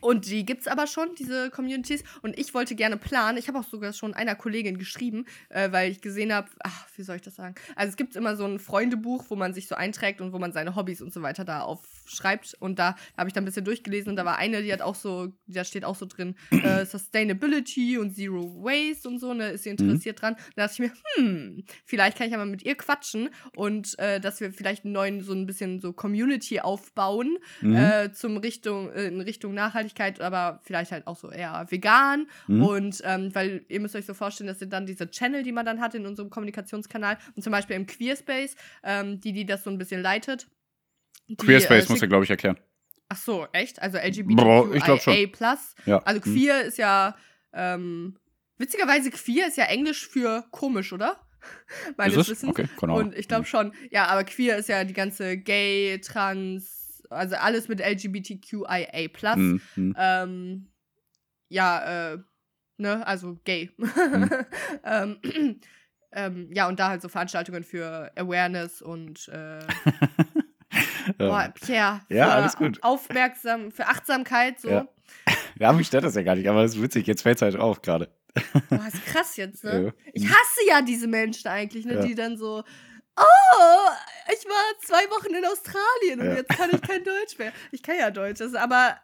und die gibt's aber schon, diese Communities. Und ich wollte gerne planen. Ich habe auch sogar schon einer Kollegin geschrieben, äh, weil ich gesehen habe, ach, wie soll ich das sagen? Also es gibt immer so ein Freundebuch, wo man sich so einträgt und wo man seine Hobbys und so weiter da aufschreibt. Und da habe ich dann ein bisschen durchgelesen und da war eine, die hat auch so, da steht auch so drin, äh, Sustainability und Zero Waste und so, ne, ist sie interessiert dran. Da dachte ich mir, hm, vielleicht kann ich ja mal mit ihr quatschen und äh, dass wir vielleicht einen neuen, so ein bisschen so Community aufbauen Mhm. äh, zum Richtung, äh, in Richtung Nachhaltigkeit, aber vielleicht halt auch so eher vegan. Mhm. Und ähm, weil ihr müsst euch so vorstellen, das sind dann diese Channel, die man dann hat in unserem Kommunikationskanal. Und zum Beispiel im Queerspace, ähm, die, die das so ein bisschen leitet. Die, Queerspace äh, musst du, glaube ich, erklären. Ach so, echt? Also. LGBTQIA+. Ja. Also Mhm. queer ist ja, ähm, witzigerweise queer ist ja Englisch für komisch, oder? Meines Ist? Wissens. Okay, Ahnung. Und ich glaube schon, ja, aber queer ist ja die ganze gay, trans, also alles mit LGBTQIA+. Mhm. Mhm. Ähm, ja, äh, ne, also gay. Mhm. ähm, ähm, ja, und da halt so Veranstaltungen für Awareness und äh, boah, Pierre, Ja, alles gut. Aufmerksam, für Achtsamkeit, so. Ja. Ja, mich stört das ja gar nicht, aber das ist witzig, jetzt fällt es halt auf gerade. Boah, ist krass jetzt, ne? Ja. Ich hasse ja diese Menschen eigentlich, ne, Ja. die dann so, oh, ich war zwei Wochen in Australien und Ja. jetzt kann ich kein Deutsch mehr. Ich kann ja Deutsch, das, aber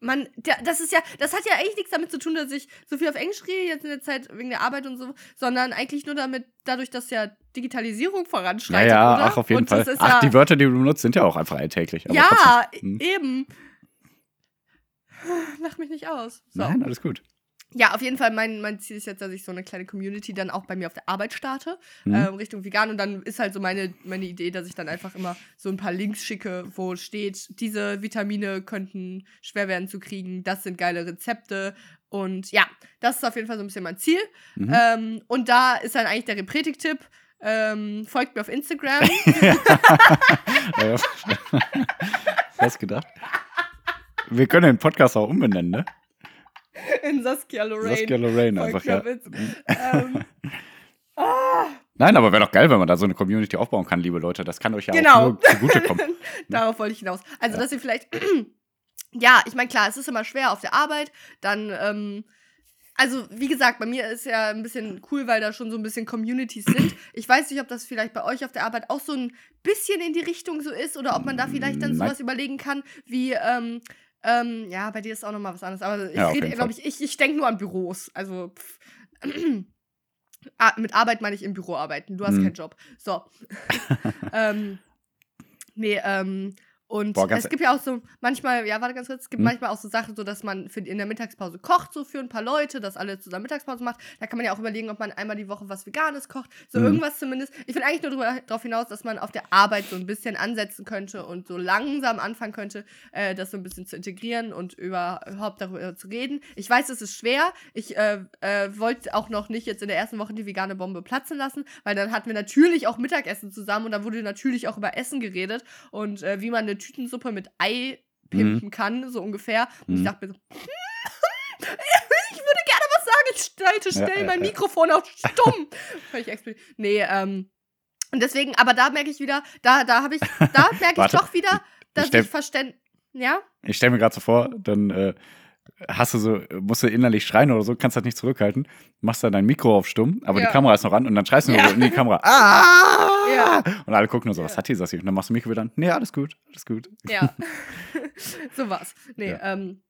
man, das ist ja, das hat ja eigentlich nichts damit zu tun, dass ich so viel auf Englisch rede jetzt in der Zeit wegen der Arbeit und so, sondern eigentlich nur damit, dadurch, dass ja Digitalisierung Ja, voranschreitet, ja, oder? ach, auf jeden und Fall. Ach, ja, die Wörter, die du benutzt, sind ja auch einfach alltäglich. ja. Hm. eben. Lach mich nicht aus. So. Nein, alles gut. Ja, auf jeden Fall, mein, mein Ziel ist jetzt, dass ich so eine kleine Community dann auch bei mir auf der Arbeit starte, Mhm. ähm, Richtung vegan. Und dann ist halt so meine, meine Idee, dass ich dann einfach immer so ein paar Links schicke, wo steht, diese Vitamine könnten schwer werden zu kriegen, das sind geile Rezepte. Und ja, das ist auf jeden Fall so ein bisschen mein Ziel. Mhm. Ähm, und da ist dann eigentlich der Repretik-Tipp. Ähm, folgt mir auf Instagram. Ja. Hast gedacht? Wir können den Podcast auch umbenennen, ne? in Saskia Lorraine. Saskia Lorraine einfach, ja. Klavitz. ähm, ah, Nein, aber wäre doch geil, wenn man da so eine Community aufbauen kann, liebe Leute. Das kann euch ja Genau. auch nur zugutekommen. Darauf wollte ich hinaus. Also, Ja. dass ihr vielleicht. ja, ich meine, klar, es ist immer schwer auf der Arbeit. Dann, ähm. Also, wie gesagt, bei mir ist ja ein bisschen cool, weil da schon so ein bisschen Communities sind. Ich weiß nicht, ob das vielleicht bei euch auf der Arbeit auch so ein bisschen in die Richtung so ist oder ob man da vielleicht dann Nein. sowas überlegen kann, wie, ähm, ähm, ja, bei dir ist auch nochmal was anderes. Aber ich Ja, rede, glaube ich, ich, ich denke nur an Büros. Also, pff. Ah, mit Arbeit meine ich im Büro arbeiten. Du hast Mhm. keinen Job. So. ähm, nee, ähm, und Boah, es gibt ja auch so manchmal, ja, warte ganz kurz, es gibt Mhm. manchmal auch so Sachen, so dass man für, in der Mittagspause kocht, so für ein paar Leute, dass alle zusammen Mittagspause macht. Da kann man ja auch überlegen, ob man einmal die Woche was Veganes kocht. So Mhm. irgendwas zumindest. Ich will eigentlich nur darauf hinaus, dass man auf der Arbeit so ein bisschen ansetzen könnte und so langsam anfangen könnte, äh, das so ein bisschen zu integrieren und überhaupt darüber zu reden. Ich weiß, es ist schwer. Ich äh, äh, wollte auch noch nicht jetzt in der ersten Woche die vegane Bombe platzen lassen, weil dann hatten wir natürlich auch Mittagessen zusammen und da wurde natürlich auch über Essen geredet und äh, wie man eine Tütensuppe mit Ei pimpen kann, so ungefähr. Und ich Mhm. dachte mir so, ich würde gerne was sagen. Ich schalte schnell ja, mein ja. Mikrofon auf stumm. Völlig. Nee, ähm, und deswegen, aber da merke ich wieder, da, da habe ich, da merke ich doch wieder, dass stell- ich verständ, ja? Ich stelle mir gerade so vor, dann äh, hast du so, musst du innerlich schreien oder so, kannst das nicht zurückhalten, machst dann dein Mikro auf stumm, aber Ja. die Kamera ist noch an und dann schreist du nur Ja. so in die Kamera. Ah! Ja. Und alle gucken nur so, was hat die Sassi? Und dann machst du Mikro wieder an. Nee, alles gut, alles gut. Ja. so war's. Nee, ähm.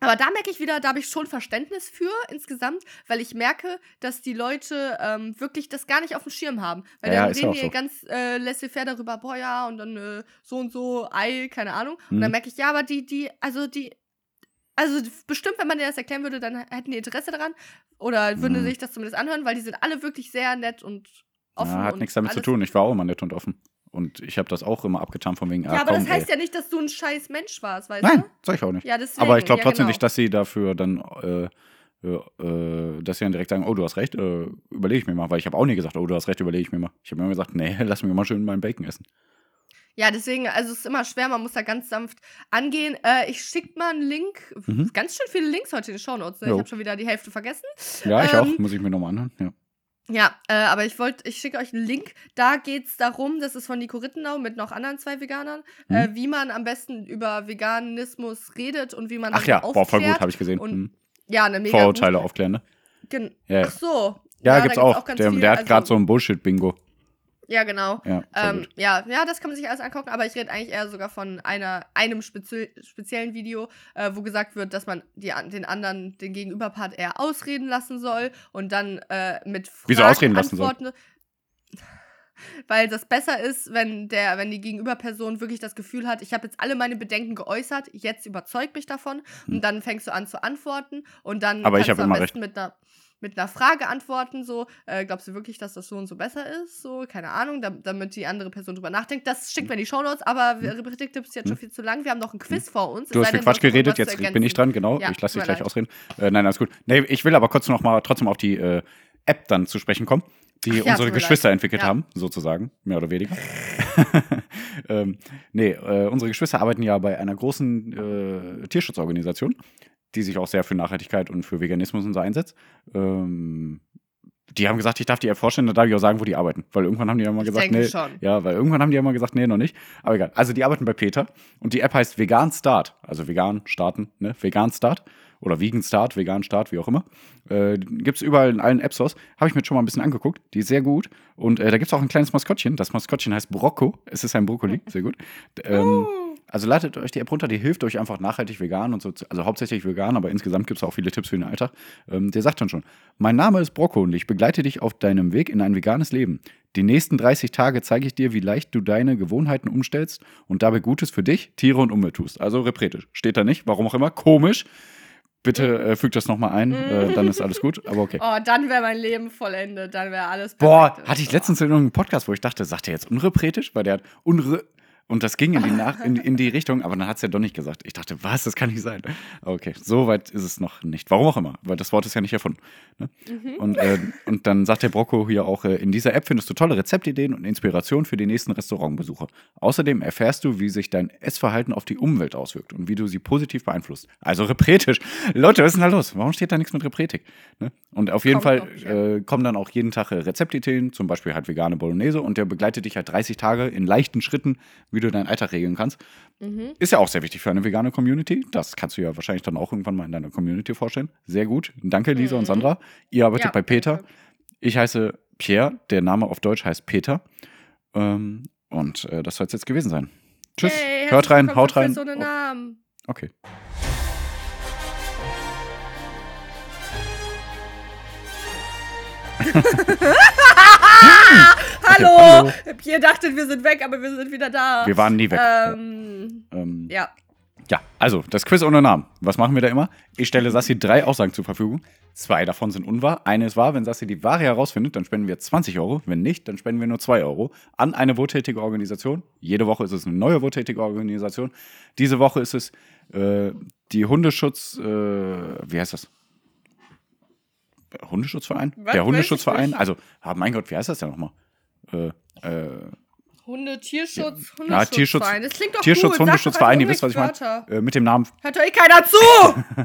Aber da merke ich wieder, da habe ich schon Verständnis für insgesamt, weil ich merke, dass die Leute ähm, wirklich das gar nicht auf dem Schirm haben. Weil Ja, dann reden die so. ganz äh, laissez-faire darüber, boah ja, und dann äh, so und so, Ei, keine Ahnung. Und Mhm. dann merke ich, ja, aber die, die, also die, also bestimmt, wenn man dir das erklären würde, dann hätten die Interesse daran oder würden Mhm. sich das zumindest anhören, weil die sind alle wirklich sehr nett und offen. Ja, hat nichts damit zu tun. Ich war auch immer nett und offen. Und ich habe das auch immer abgetan von wegen, ah, Ja, aber komm, das heißt ey. ja nicht, dass du ein scheiß Mensch warst, weißt Nein, du? sag ich auch nicht. Ja, deswegen. Aber ich glaube ja, trotzdem genau. nicht, dass sie dafür dann äh, äh, äh, dass sie dann direkt sagen, oh, du hast recht, äh, überlege ich mir mal. Weil ich habe auch nie gesagt, oh, du hast recht, überlege ich mir mal. Ich habe immer gesagt, nee, lass mir mal schön meinen Bacon essen. Ja, deswegen, also es ist immer schwer, man muss da ganz sanft angehen. Äh, ich schicke mal einen Link. Mhm. Ganz schön viele Links heute in den Shownotes. Ne? Ich habe schon wieder die Hälfte vergessen. Ja, ich Ähm, auch, muss ich mir nochmal anhören. Ja. Ja, äh, aber ich wollte, ich schicke euch einen Link. Da geht es darum, das ist von Nico Rittenau mit noch anderen zwei Veganern, Mhm. äh, wie man am besten über Veganismus redet und wie man Ach ja, darüber boah, voll gut, aufklärt. habe ich gesehen. und Mhm. Ja, eine mega Vorurteile aufklären, ne? Gen Ja, ja. Ach so. Ja, da gibt's auch. ganz der, viel. der hat Also- gerade so ein Bullshit-Bingo. Ja, genau. Ja, Ähm, ja, ja, das kann man sich alles angucken, aber ich rede eigentlich eher sogar von einer, einem spezi speziellen Video, äh, wo gesagt wird, dass man die, den anderen, den Gegenüberpart eher ausreden lassen soll und dann äh, mit Fragen Wieso ausreden lassen soll? antworten. Weil das besser ist, wenn der, wenn die Gegenüberperson wirklich das Gefühl hat, ich habe jetzt alle meine Bedenken geäußert, jetzt überzeugt mich davon und dann fängst du an zu antworten und dann Hm. Aber ich kannst hab du am besten mit einer mit einer Frage antworten, so, äh, glaubst du wirklich, dass das so und so besser ist? So, keine Ahnung, dam- damit die andere Person drüber nachdenkt. Das schickt mir in die Shownotes, aber Hm. Repetitiv ist jetzt schon viel zu lang. Wir haben noch ein Quiz vor uns. Du hast viel Quatsch geredet, jetzt bin ich dran, genau. Ja, ich lasse dich gleich leid. ausreden. Äh, nein, alles gut. Nee, ich will aber kurz noch mal trotzdem auf die äh, App dann zu sprechen kommen, die ja, unsere Geschwister leid. entwickelt Ja. haben, sozusagen, mehr oder weniger. ähm, nee, äh, unsere Geschwister arbeiten ja bei einer großen äh, Tierschutzorganisation, die sich auch sehr für Nachhaltigkeit und für Veganismus und so einsetzt. Ähm, die haben gesagt, ich darf die App vorstellen, dann darf ich auch sagen, wo die arbeiten. Weil irgendwann haben die ja mal Ich gesagt, nee, schon. ja, weil irgendwann haben die ja mal gesagt, nee, noch nicht. Aber egal. Also die arbeiten bei Peter und die App heißt Vegan Start. Also vegan starten, ne? Vegan Start. Oder Vegan Start, Vegan Start, wie auch immer. Äh, gibt es überall in allen App Stores. Habe ich mir schon mal ein bisschen angeguckt. Die ist sehr gut. Und äh, da gibt es auch ein kleines Maskottchen. Das Maskottchen heißt Brocco. Es ist ein Brokkoli. Sehr gut. Ähm, also ladet euch die App runter, die hilft euch einfach nachhaltig vegan und so. Also hauptsächlich vegan, aber insgesamt gibt es auch viele Tipps für den Alltag. Ähm, der sagt dann schon: Mein Name ist Brocco und ich begleite dich auf deinem Weg in ein veganes Leben. Die nächsten 30 Tage zeige ich dir, wie leicht du deine Gewohnheiten umstellst und dabei Gutes für dich, Tiere und Umwelt tust. Also repretisch. Steht da nicht, warum auch immer. Komisch. Bitte äh, fügt das nochmal ein, äh, dann ist alles gut. Aber okay. Oh, dann wäre mein Leben vollendet. Dann wäre alles Boah, perfekt. hatte ich letztens in irgendeinem Podcast, wo ich dachte, sagt er jetzt unrepretisch? Weil der hat unre. Und das ging in die, Nach in, in die Richtung, aber dann hat es ja doch nicht gesagt. Ich dachte, was, das kann nicht sein. Okay, so weit ist es noch nicht. Warum auch immer, weil das Wort ist ja nicht erfunden. Ne? Und, äh, und dann sagt der Brocco hier auch, äh, in dieser App findest du tolle Rezeptideen und Inspiration für die nächsten Restaurantbesuche. Außerdem erfährst du, wie sich dein Essverhalten auf die Umwelt auswirkt und wie du sie positiv beeinflusst. Also repretisch. Leute, was ist denn da los? Warum steht da nichts mit Repretik? Ne? Und auf jeden Kommt Fall äh, kommen dann auch jeden Tag äh, Rezeptideen, zum Beispiel halt vegane Bolognese und der begleitet dich halt 30 Tage in leichten Schritten, wie du deinen Alltag regeln kannst. Mhm. Ist ja auch sehr wichtig für eine vegane Community. Das kannst du ja wahrscheinlich dann auch irgendwann mal in deiner Community vorstellen. Sehr gut. Danke, Lisa und Sandra. Ihr arbeitet Mhm. Ja, bei Peter. Ich heiße Pierre. Der Name auf Deutsch heißt Peter. Ähm, und äh, das soll es jetzt gewesen sein. Tschüss. Hey, Hört rein, haut rein. Quiz ohne Namen. Okay. Hallo! hallo. Ihr dachtet, wir sind weg, aber wir sind wieder da. Wir waren nie weg. Ähm, Ähm, ja. Ja, also das Quiz ohne Namen. Was machen wir da immer? Ich stelle Sassi drei Aussagen zur Verfügung. Zwei davon sind unwahr. Eine ist wahr. Wenn Sassi die Wahre herausfindet, dann spenden wir 20 Euro. Wenn nicht, dann spenden wir nur 2 Euro an eine wohltätige Organisation. Jede Woche ist es eine neue wohltätige Organisation. Diese Woche ist es äh, die Hundeschutz, äh, wie heißt das? Hundeschutzverein? Was? Der Hundeschutzverein. Also, ah, mein Gott, wie heißt das denn nochmal? Äh, äh, Hunde, Tierschutz, Hundeschutzverein. ja, Tierschutz, Das klingt doch Tierschutz, gut. Hundeschutzverein, ihr wisst, was ich doch meine. Äh, mit dem Namen Hört euch keiner zu!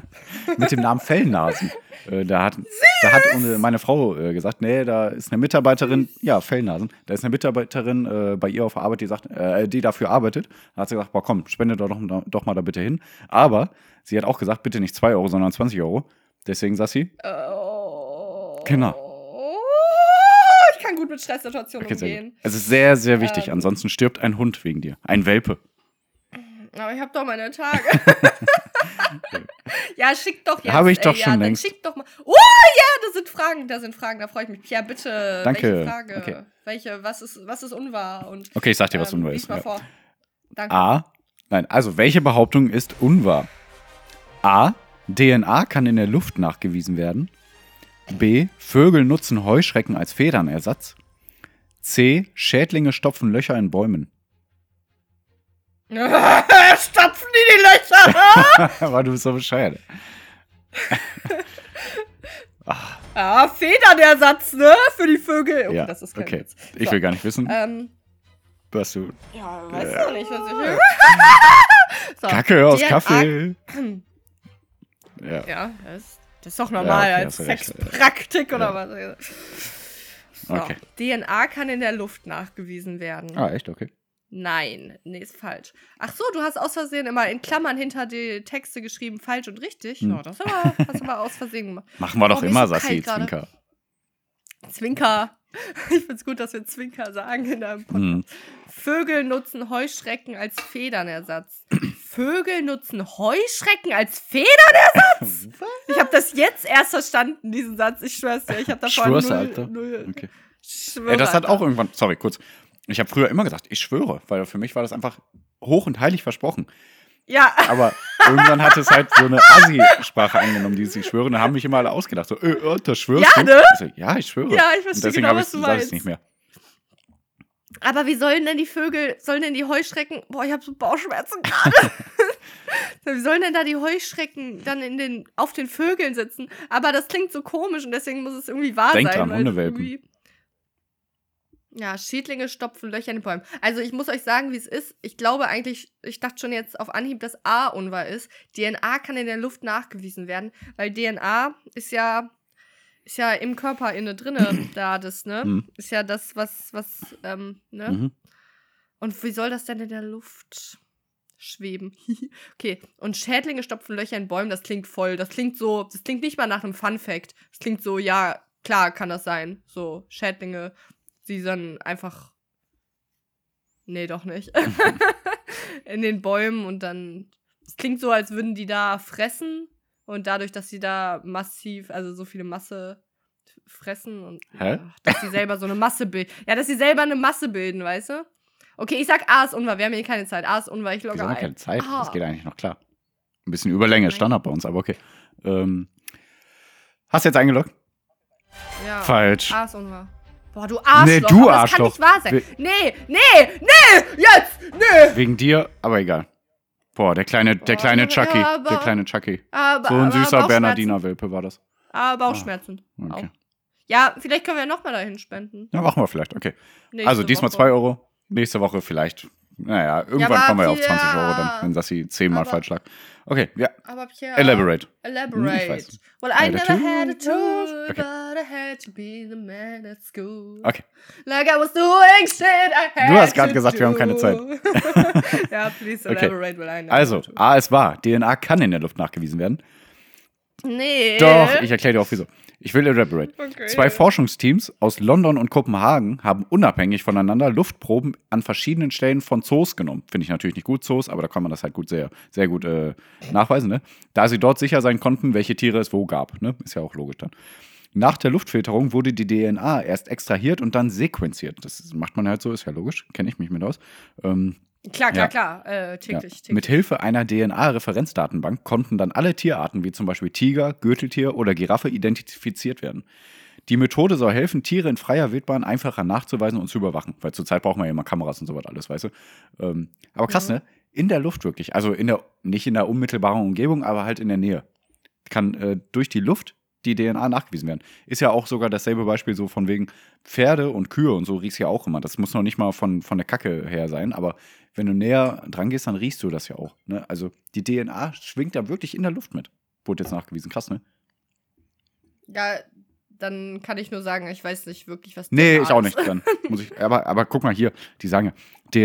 mit dem Namen Fellnasen. Äh, da hat, da hat meine Frau äh, gesagt, nee, da ist eine Mitarbeiterin, ja, Fellnasen, da ist eine Mitarbeiterin äh, bei ihr auf der Arbeit, die sagt, äh, die dafür arbeitet. Da hat sie gesagt, boah, komm, spende doch, doch, doch mal da bitte hin. Aber sie hat auch gesagt, bitte nicht 2 Euro, sondern 20 Euro. Deswegen sagt sie, Oh. Genau. Ich kann gut mit Stresssituationen okay, umgehen. es ist sehr, sehr wichtig. Ähm. Ansonsten stirbt ein Hund wegen dir. Ein Welpe. Aber ich hab doch meine Tage. ja, schick doch jetzt. Habe ich ey, doch ja, schon dann längst. Schick doch mal. Oh ja, das sind Fragen, da sind Fragen, da freue ich mich. Ja, bitte. Danke. Welche Frage? Okay. Welche, was ist, was ist unwahr? Und, Okay, ich sag dir, was ähm, unwahr ist. mal Ja. vor. Danke. A. Nein, also welche Behauptung ist unwahr? A. DNA kann in der Luft nachgewiesen werden. B. Vögel nutzen Heuschrecken als Federnersatz. C. Schädlinge stopfen Löcher in Bäumen. Stopfen die die Löcher! Aber du bist so bescheuert. Ah, Ah, Federnersatz, ne? Für die Vögel. Okay, ja, das ist kein okay. Witz. Ich So. will gar nicht wissen, Ähm, was du. ja, weiß Ja. doch nicht, was ich. so, Kacke aus DNA Kaffee. Ja. Ja, das, das ist doch normal Ja, okay, als. Sexpraktik oder Ja. was. So, Okay. DNA kann in der Luft nachgewiesen werden. Ah, echt? Okay. Nein, nee, ist falsch. Ach so, du hast aus Versehen immer in Klammern hinter die Texte geschrieben, falsch und richtig. Hm. Ja, das aber, hast du aber aus Versehen gemacht. Machen wir doch Oh, immer, so Sassi. Zwinker. Zwinker. Ich find's gut, dass wir Zwinker sagen in einem Podcast. Hm. Vögel nutzen Heuschrecken als Federnersatz. Vögel nutzen Heuschrecken als Federnersatz? Ich habe das jetzt erst verstanden, diesen Satz. Ich schwör's dir. Ich habe davor Schwör's, null, Alter. null Okay. Schwöre, Ja, das hat auch irgendwann, sorry, kurz. Ich habe früher immer gesagt, ich schwöre, weil für mich war das einfach hoch und heilig versprochen. Ja, Aber irgendwann hat es halt so eine Assi-Sprache angenommen, dieses Ich schwöre. Und da haben mich immer alle ausgedacht. So, äh, äh, das schwörst Ja, du? ne? Ich so, ja, ich schwöre. Ja, ich verstehe Und deswegen genau, habe was ich du meinst. nicht mehr. Aber wie sollen denn die Vögel, sollen denn die Heuschrecken, boah, ich habe so Bauchschmerzen gerade. wie sollen denn da die Heuschrecken dann in den, auf den Vögeln sitzen? Aber das klingt so komisch und deswegen muss es irgendwie wahr Denk sein. dran, Hundewelpen. Ja, Schädlinge stopfen Löcher in den Bäumen. Also ich muss euch sagen, wie es ist. Ich glaube eigentlich, ich dachte schon jetzt auf Anhieb, dass A unwahr ist. DNA kann in der Luft nachgewiesen werden, weil DNA ist ja ist ja im Körper inne drinne da das, ne? Mhm. Ist ja das, was, was, ähm, ne? Mhm. Und wie soll das denn in der Luft schweben? okay, und Schädlinge stopfen Löcher in Bäumen, das klingt voll. Das klingt so, das klingt nicht mal nach einem Fun Fact. Das klingt so, ja, klar kann das sein. So, Schädlinge, sie dann einfach. Nee, doch nicht. in den Bäumen und dann. Es klingt so, als würden die da fressen und dadurch, dass sie da massiv, also so viele Masse fressen und Hä? Ach, dass sie selber so eine Masse bilden. Ja, dass sie selber eine Masse bilden, weißt du? Okay, ich sag A ist unwahr. Wir haben hier keine Zeit. A ist unwahr. Ich Wir logge haben ein. keine Zeit. Ah. Das geht eigentlich noch klar. Ein bisschen Überlänge. Standard bei uns, aber okay. Ähm, hast du jetzt eingeloggt? Ja. Falsch. A ist unwahr. Boah, du Arschloch. Nee, du aber das Arschloch. kann nicht wahr sein. Wir- Nee, nee, nee, jetzt, nee. Wegen dir, aber egal. Boah, der kleine, der Boah, kleine ja, Chucky. aber- Der kleine Chucky. Aber, So ein süßer. Bernardiner-Welpe war das. Aber Bauchschmerzen. Ah, okay. Auch. Ja, vielleicht können wir nochmal dahin spenden. Ja, machen wir vielleicht, okay. Nächste also diesmal Woche. 2 Euro, nächste Woche vielleicht. Naja, irgendwann aber kommen wir ja auf Pierre- 20 Euro dann, wenn Sassi zehnmal Aber- falsch lag. Okay, ja, Aber Pierre. elaborate. Elaborate. Hm. Well, I Ja, der never had a tool, Okay. but I had to be the man at school. Okay. Like I was doing shit I had Du hast grad to gesagt, wir haben keine do. Zeit. ja, please Okay. elaborate, well, I never Also. A ist wahr. DNA kann in der Luft nachgewiesen werden. Nee. Doch, ich erkläre dir auch wieso. Ich will elaborate. Okay. Zwei Forschungsteams aus London und Kopenhagen haben unabhängig voneinander Luftproben an verschiedenen Stellen von Zoos genommen. Finde ich natürlich nicht gut, Zoos, aber da kann man das halt gut sehr, sehr gut äh, nachweisen, ne? Da sie dort sicher sein konnten, welche Tiere es wo gab. Ne? Ist ja auch logisch dann. Nach der Luftfilterung wurde die DNA erst extrahiert und dann sequenziert. Das macht man halt so, ist ja logisch, kenne ich mich mit aus. Ähm, Klar, klar, Ja. klar. Äh, ja. täglich, täglich. Mit Hilfe einer DNA-Referenzdatenbank konnten dann alle Tierarten, wie zum Beispiel Tiger, Gürteltier oder Giraffe, identifiziert werden. Die Methode soll helfen, Tiere in freier Wildbahn einfacher nachzuweisen und zu überwachen. Weil zurzeit braucht man ja immer Kameras und sowas alles, weißt du. Ähm, aber krass, Mhm. ne? In der Luft wirklich. Also in der, nicht in der unmittelbaren Umgebung, aber halt in der Nähe. Kann äh, durch die Luft die DNA nachgewiesen werden. Ist ja auch sogar dasselbe Beispiel so von wegen Pferde und Kühe und so riechst ja auch immer. Das muss noch nicht mal von, von der Kacke her sein, aber wenn du näher dran gehst, dann riechst du das ja auch. Ne? Also die DNA schwingt da wirklich in der Luft mit. Wurde jetzt nachgewiesen. Krass, ne? Ja, dann kann ich nur sagen, ich weiß nicht wirklich, was Nee, DNA ich auch nicht. Dann muss ich, aber, aber guck mal hier, die sagen ja,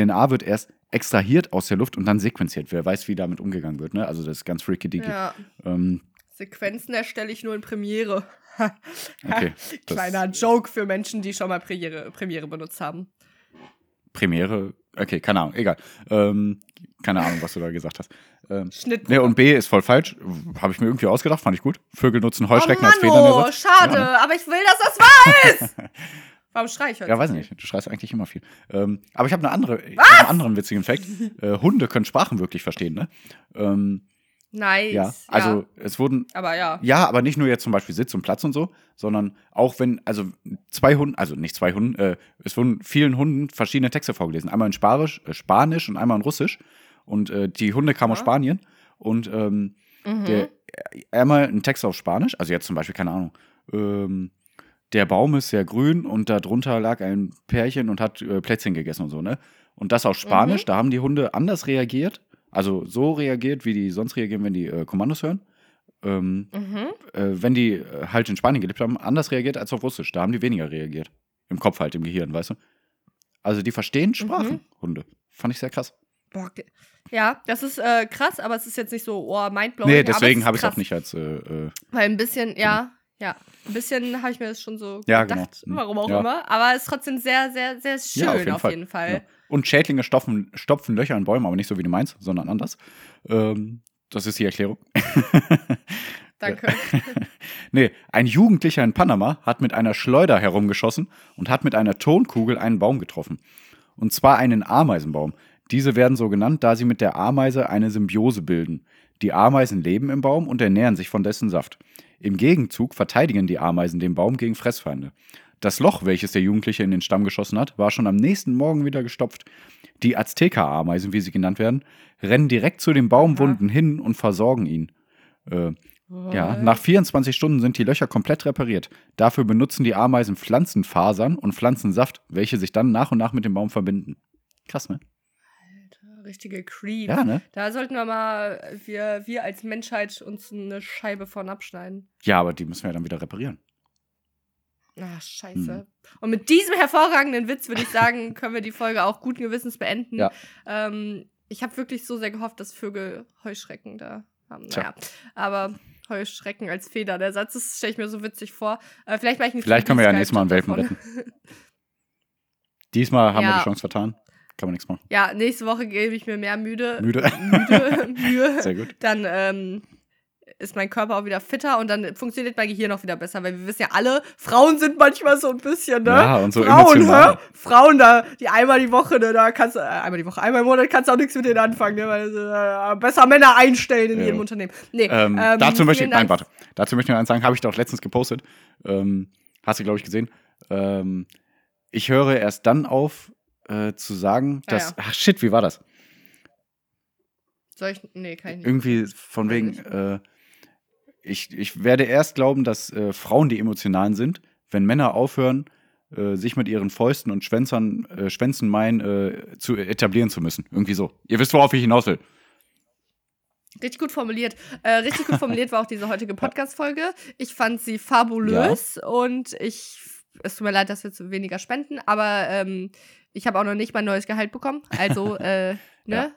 DNA wird erst extrahiert aus der Luft und dann sequenziert. Wer weiß, wie damit umgegangen wird. Ne? Also das ist ganz freaky dicky. Ja, Ähm, Sequenzen erstelle ich nur in Premiere. Okay, Kleiner Joke für Menschen, die schon mal Premiere, Premiere benutzt haben. Premiere, okay, keine Ahnung, egal. Ähm, keine Ahnung, was du da gesagt hast. Ähm, Schnitt. ne, und B ist voll falsch. Habe ich mir irgendwie ausgedacht, fand ich gut. Vögel nutzen oh Heuschrecken Mann, als oh, Federnersatz. schade, Ja, aber ich will, dass das wahr ist. Warum schrei ich heute? Ja, weiß ich nicht. Du schreist eigentlich immer viel. Ähm, aber ich habe eine andere, einen anderen witzigen Fact. Äh, Hunde können Sprachen wirklich verstehen, ne? Ähm, Nice. ja, also es wurden, Aber ja. ja, aber nicht nur jetzt zum Beispiel Sitz und Platz und so, sondern auch wenn, also zwei Hunde, also nicht zwei Hunden, äh, es wurden vielen Hunden verschiedene Texte vorgelesen. Einmal in Spanisch, äh, Spanisch und einmal in Russisch. Und äh, die Hunde kamen aus Ja. Spanien und ähm, Mhm. der, einmal ein Text auf Spanisch, also jetzt zum Beispiel, keine Ahnung, ähm, der Baum ist sehr grün und darunter lag ein Pärchen und hat äh, Plätzchen gegessen und so, ne? Und das auf Spanisch, da haben die Hunde anders reagiert. Also so reagiert, wie die sonst reagieren, wenn die äh, Kommandos hören. Ähm, Mhm. äh, wenn die äh, halt in Spanien gelebt haben, anders reagiert als auf Russisch. Da haben die weniger reagiert. Im Kopf halt, im Gehirn, weißt du? Also die verstehen Sprachen, Hunde. Fand ich sehr krass. Boah, ja, das ist äh, krass, aber es ist jetzt nicht so, oh, mindblowing. nee, deswegen habe ich es auch nicht als. Äh, äh, Weil ein bisschen, ja, ja, ein bisschen habe ich mir das schon so Ja, gedacht, genau. warum auch Ja. immer. Aber es ist trotzdem sehr, sehr, sehr schön ja, auf jeden Fall. Ja. Und Schädlinge stopfen, stopfen Löcher in Bäume, aber nicht so wie du meinst, sondern anders. Ähm, das ist die Erklärung. Danke. nee, ein Jugendlicher in Panama hat mit einer Schleuder herumgeschossen und hat mit einer Tonkugel einen Baum getroffen. Und zwar einen Ameisenbaum. Diese werden so genannt, da sie mit der Ameise eine Symbiose bilden. Die Ameisen leben im Baum und ernähren sich von dessen Saft. Im Gegenzug verteidigen die Ameisen den Baum gegen Fressfeinde. Das Loch, welches der Jugendliche in den Stamm geschossen hat, war schon am nächsten Morgen wieder gestopft. Die Azteca-Ameisen, wie sie genannt werden, rennen direkt zu den Baumwunden hin und versorgen ihn. Äh, ja, nach 24 Stunden sind die Löcher komplett repariert. Dafür benutzen die Ameisen Pflanzenfasern und Pflanzensaft, welche sich dann nach und nach mit dem Baum verbinden. Krass, ne? Richtige Creep. Ja, ne? Da sollten wir mal, wir, wir als Menschheit uns eine Scheibe von abschneiden. Ja, aber die müssen wir dann wieder reparieren. Ah, scheiße. Mhm. Und mit diesem hervorragenden Witz würde ich sagen, können wir die Folge auch guten Gewissens beenden. Ja. Ähm, ich habe wirklich so sehr gehofft, dass Vögel Heuschrecken da haben. Tja. Naja, aber Heuschrecken als Feder. Der Satz, das stelle ich mir so witzig vor. Äh, vielleicht mache ich einen Vielleicht können wir ja nächstes Mal einen Welpen retten. Diesmal haben wir Ja. die Chance vertan. Kann man nichts machen. Ja, nächste Woche gebe ich mir mehr müde. Müde. Müde, Mühe. Sehr gut. Dann ähm, ist mein Körper auch wieder fitter und dann funktioniert mein Gehirn auch wieder besser, weil wir wissen ja alle, Frauen sind manchmal so ein bisschen, ne? Ja, und so Frauen, emotional. hä? Frauen da, die einmal die Woche, ne, da kannst du, äh, einmal die Woche, einmal im Monat kannst du auch nichts mit denen anfangen, ne, weil äh, besser Männer einstellen in Ja. jedem Unternehmen. Nee, Ähm, ähm, dazu möchte ich, nein, warte. Dazu möchte ich noch eins sagen, habe ich doch letztens gepostet. Ähm, hast du, glaube ich, gesehen. Ähm, ich höre erst dann auf, äh, zu sagen, Ah, dass. ja. Ach shit, wie war das? Soll ich, nee, kann ich nicht. Irgendwie von wegen, äh, ich, ich werde erst glauben, dass äh, Frauen die Emotionalen sind, wenn Männer aufhören, äh, sich mit ihren Fäusten und Schwänzern, äh, Schwänzen meinen, äh, zu etablieren zu müssen. Irgendwie so. Ihr wisst, worauf ich hinaus will. Richtig gut formuliert. Äh, richtig gut formuliert war auch diese heutige Podcast-Folge. Ich fand sie fabulös und ich. Es tut mir leid, dass wir zu weniger spenden, aber ähm, ich habe auch noch nicht mein neues Gehalt bekommen. Also, äh, ne? Ja.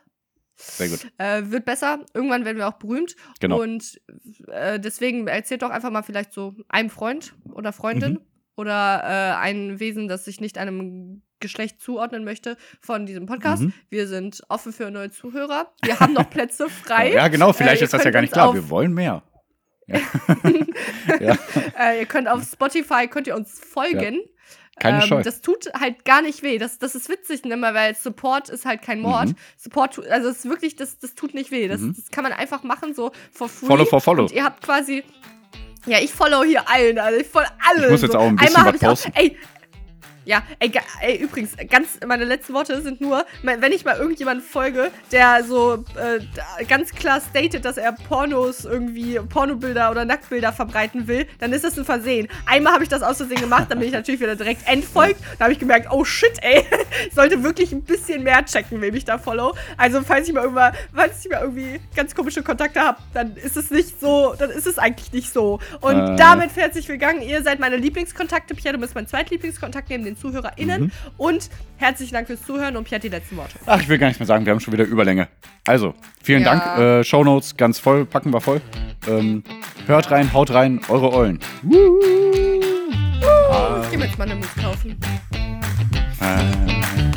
Sehr gut. Äh, wird besser. Irgendwann werden wir auch berühmt. Genau. Und äh, deswegen erzählt doch einfach mal vielleicht so einem Freund oder Freundin Mhm. oder äh, ein Wesen, das sich nicht einem Geschlecht zuordnen möchte von diesem Podcast. Mhm. Wir sind offen für neue Zuhörer. Wir haben noch Plätze frei. Ja, genau, vielleicht Äh, ist das ja gar nicht klar. Wir wollen mehr. Äh, ihr könnt auf Spotify könnt ihr uns folgen. Keine ähm, Scheu. Das tut halt gar nicht weh. Das, das ist witzig, ne? weil Support ist halt kein Mord. Mhm. Support, also es ist wirklich, das, das tut nicht weh. Das, Mhm. das kann man einfach machen, so for free. Follow for follow. Und ihr habt quasi. Ja, ich follow hier allen, also ich follow alle. Ich muss jetzt so. auch ein bisschen Einmal was posten. ich auch, ey, ja, ey, ey, übrigens, ganz, meine letzten Worte sind nur, wenn ich mal irgendjemanden folge, der so äh, ganz klar stated, dass er Pornos irgendwie, Pornobilder oder Nacktbilder verbreiten will, dann ist das ein Versehen. Einmal habe ich das aus Versehen gemacht, dann bin ich natürlich wieder direkt entfolgt. Da habe ich gemerkt, oh shit, ey, ich sollte wirklich ein bisschen mehr checken, wem ich da follow. Also, falls ich mal irgendwann, falls ich mal irgendwie ganz komische Kontakte habe, dann ist es nicht so, dann ist es eigentlich nicht so. Und Äh. damit herzlich willkommen. Ihr seid meine Lieblingskontakte. Pierre, du bist mein zweitlieblingskontakt neben den ZuhörerInnen. Mhm. Und herzlichen Dank fürs Zuhören und Pierre hat die letzten Worte. Ach, ich will gar nichts mehr sagen, wir haben schon wieder Überlänge. Also, vielen Ja. Dank. Äh, Shownotes ganz voll, packen wir voll. Ähm, hört rein, haut rein, eure Eulen. Ich geh mir jetzt mal eine Mut kaufen. Äh,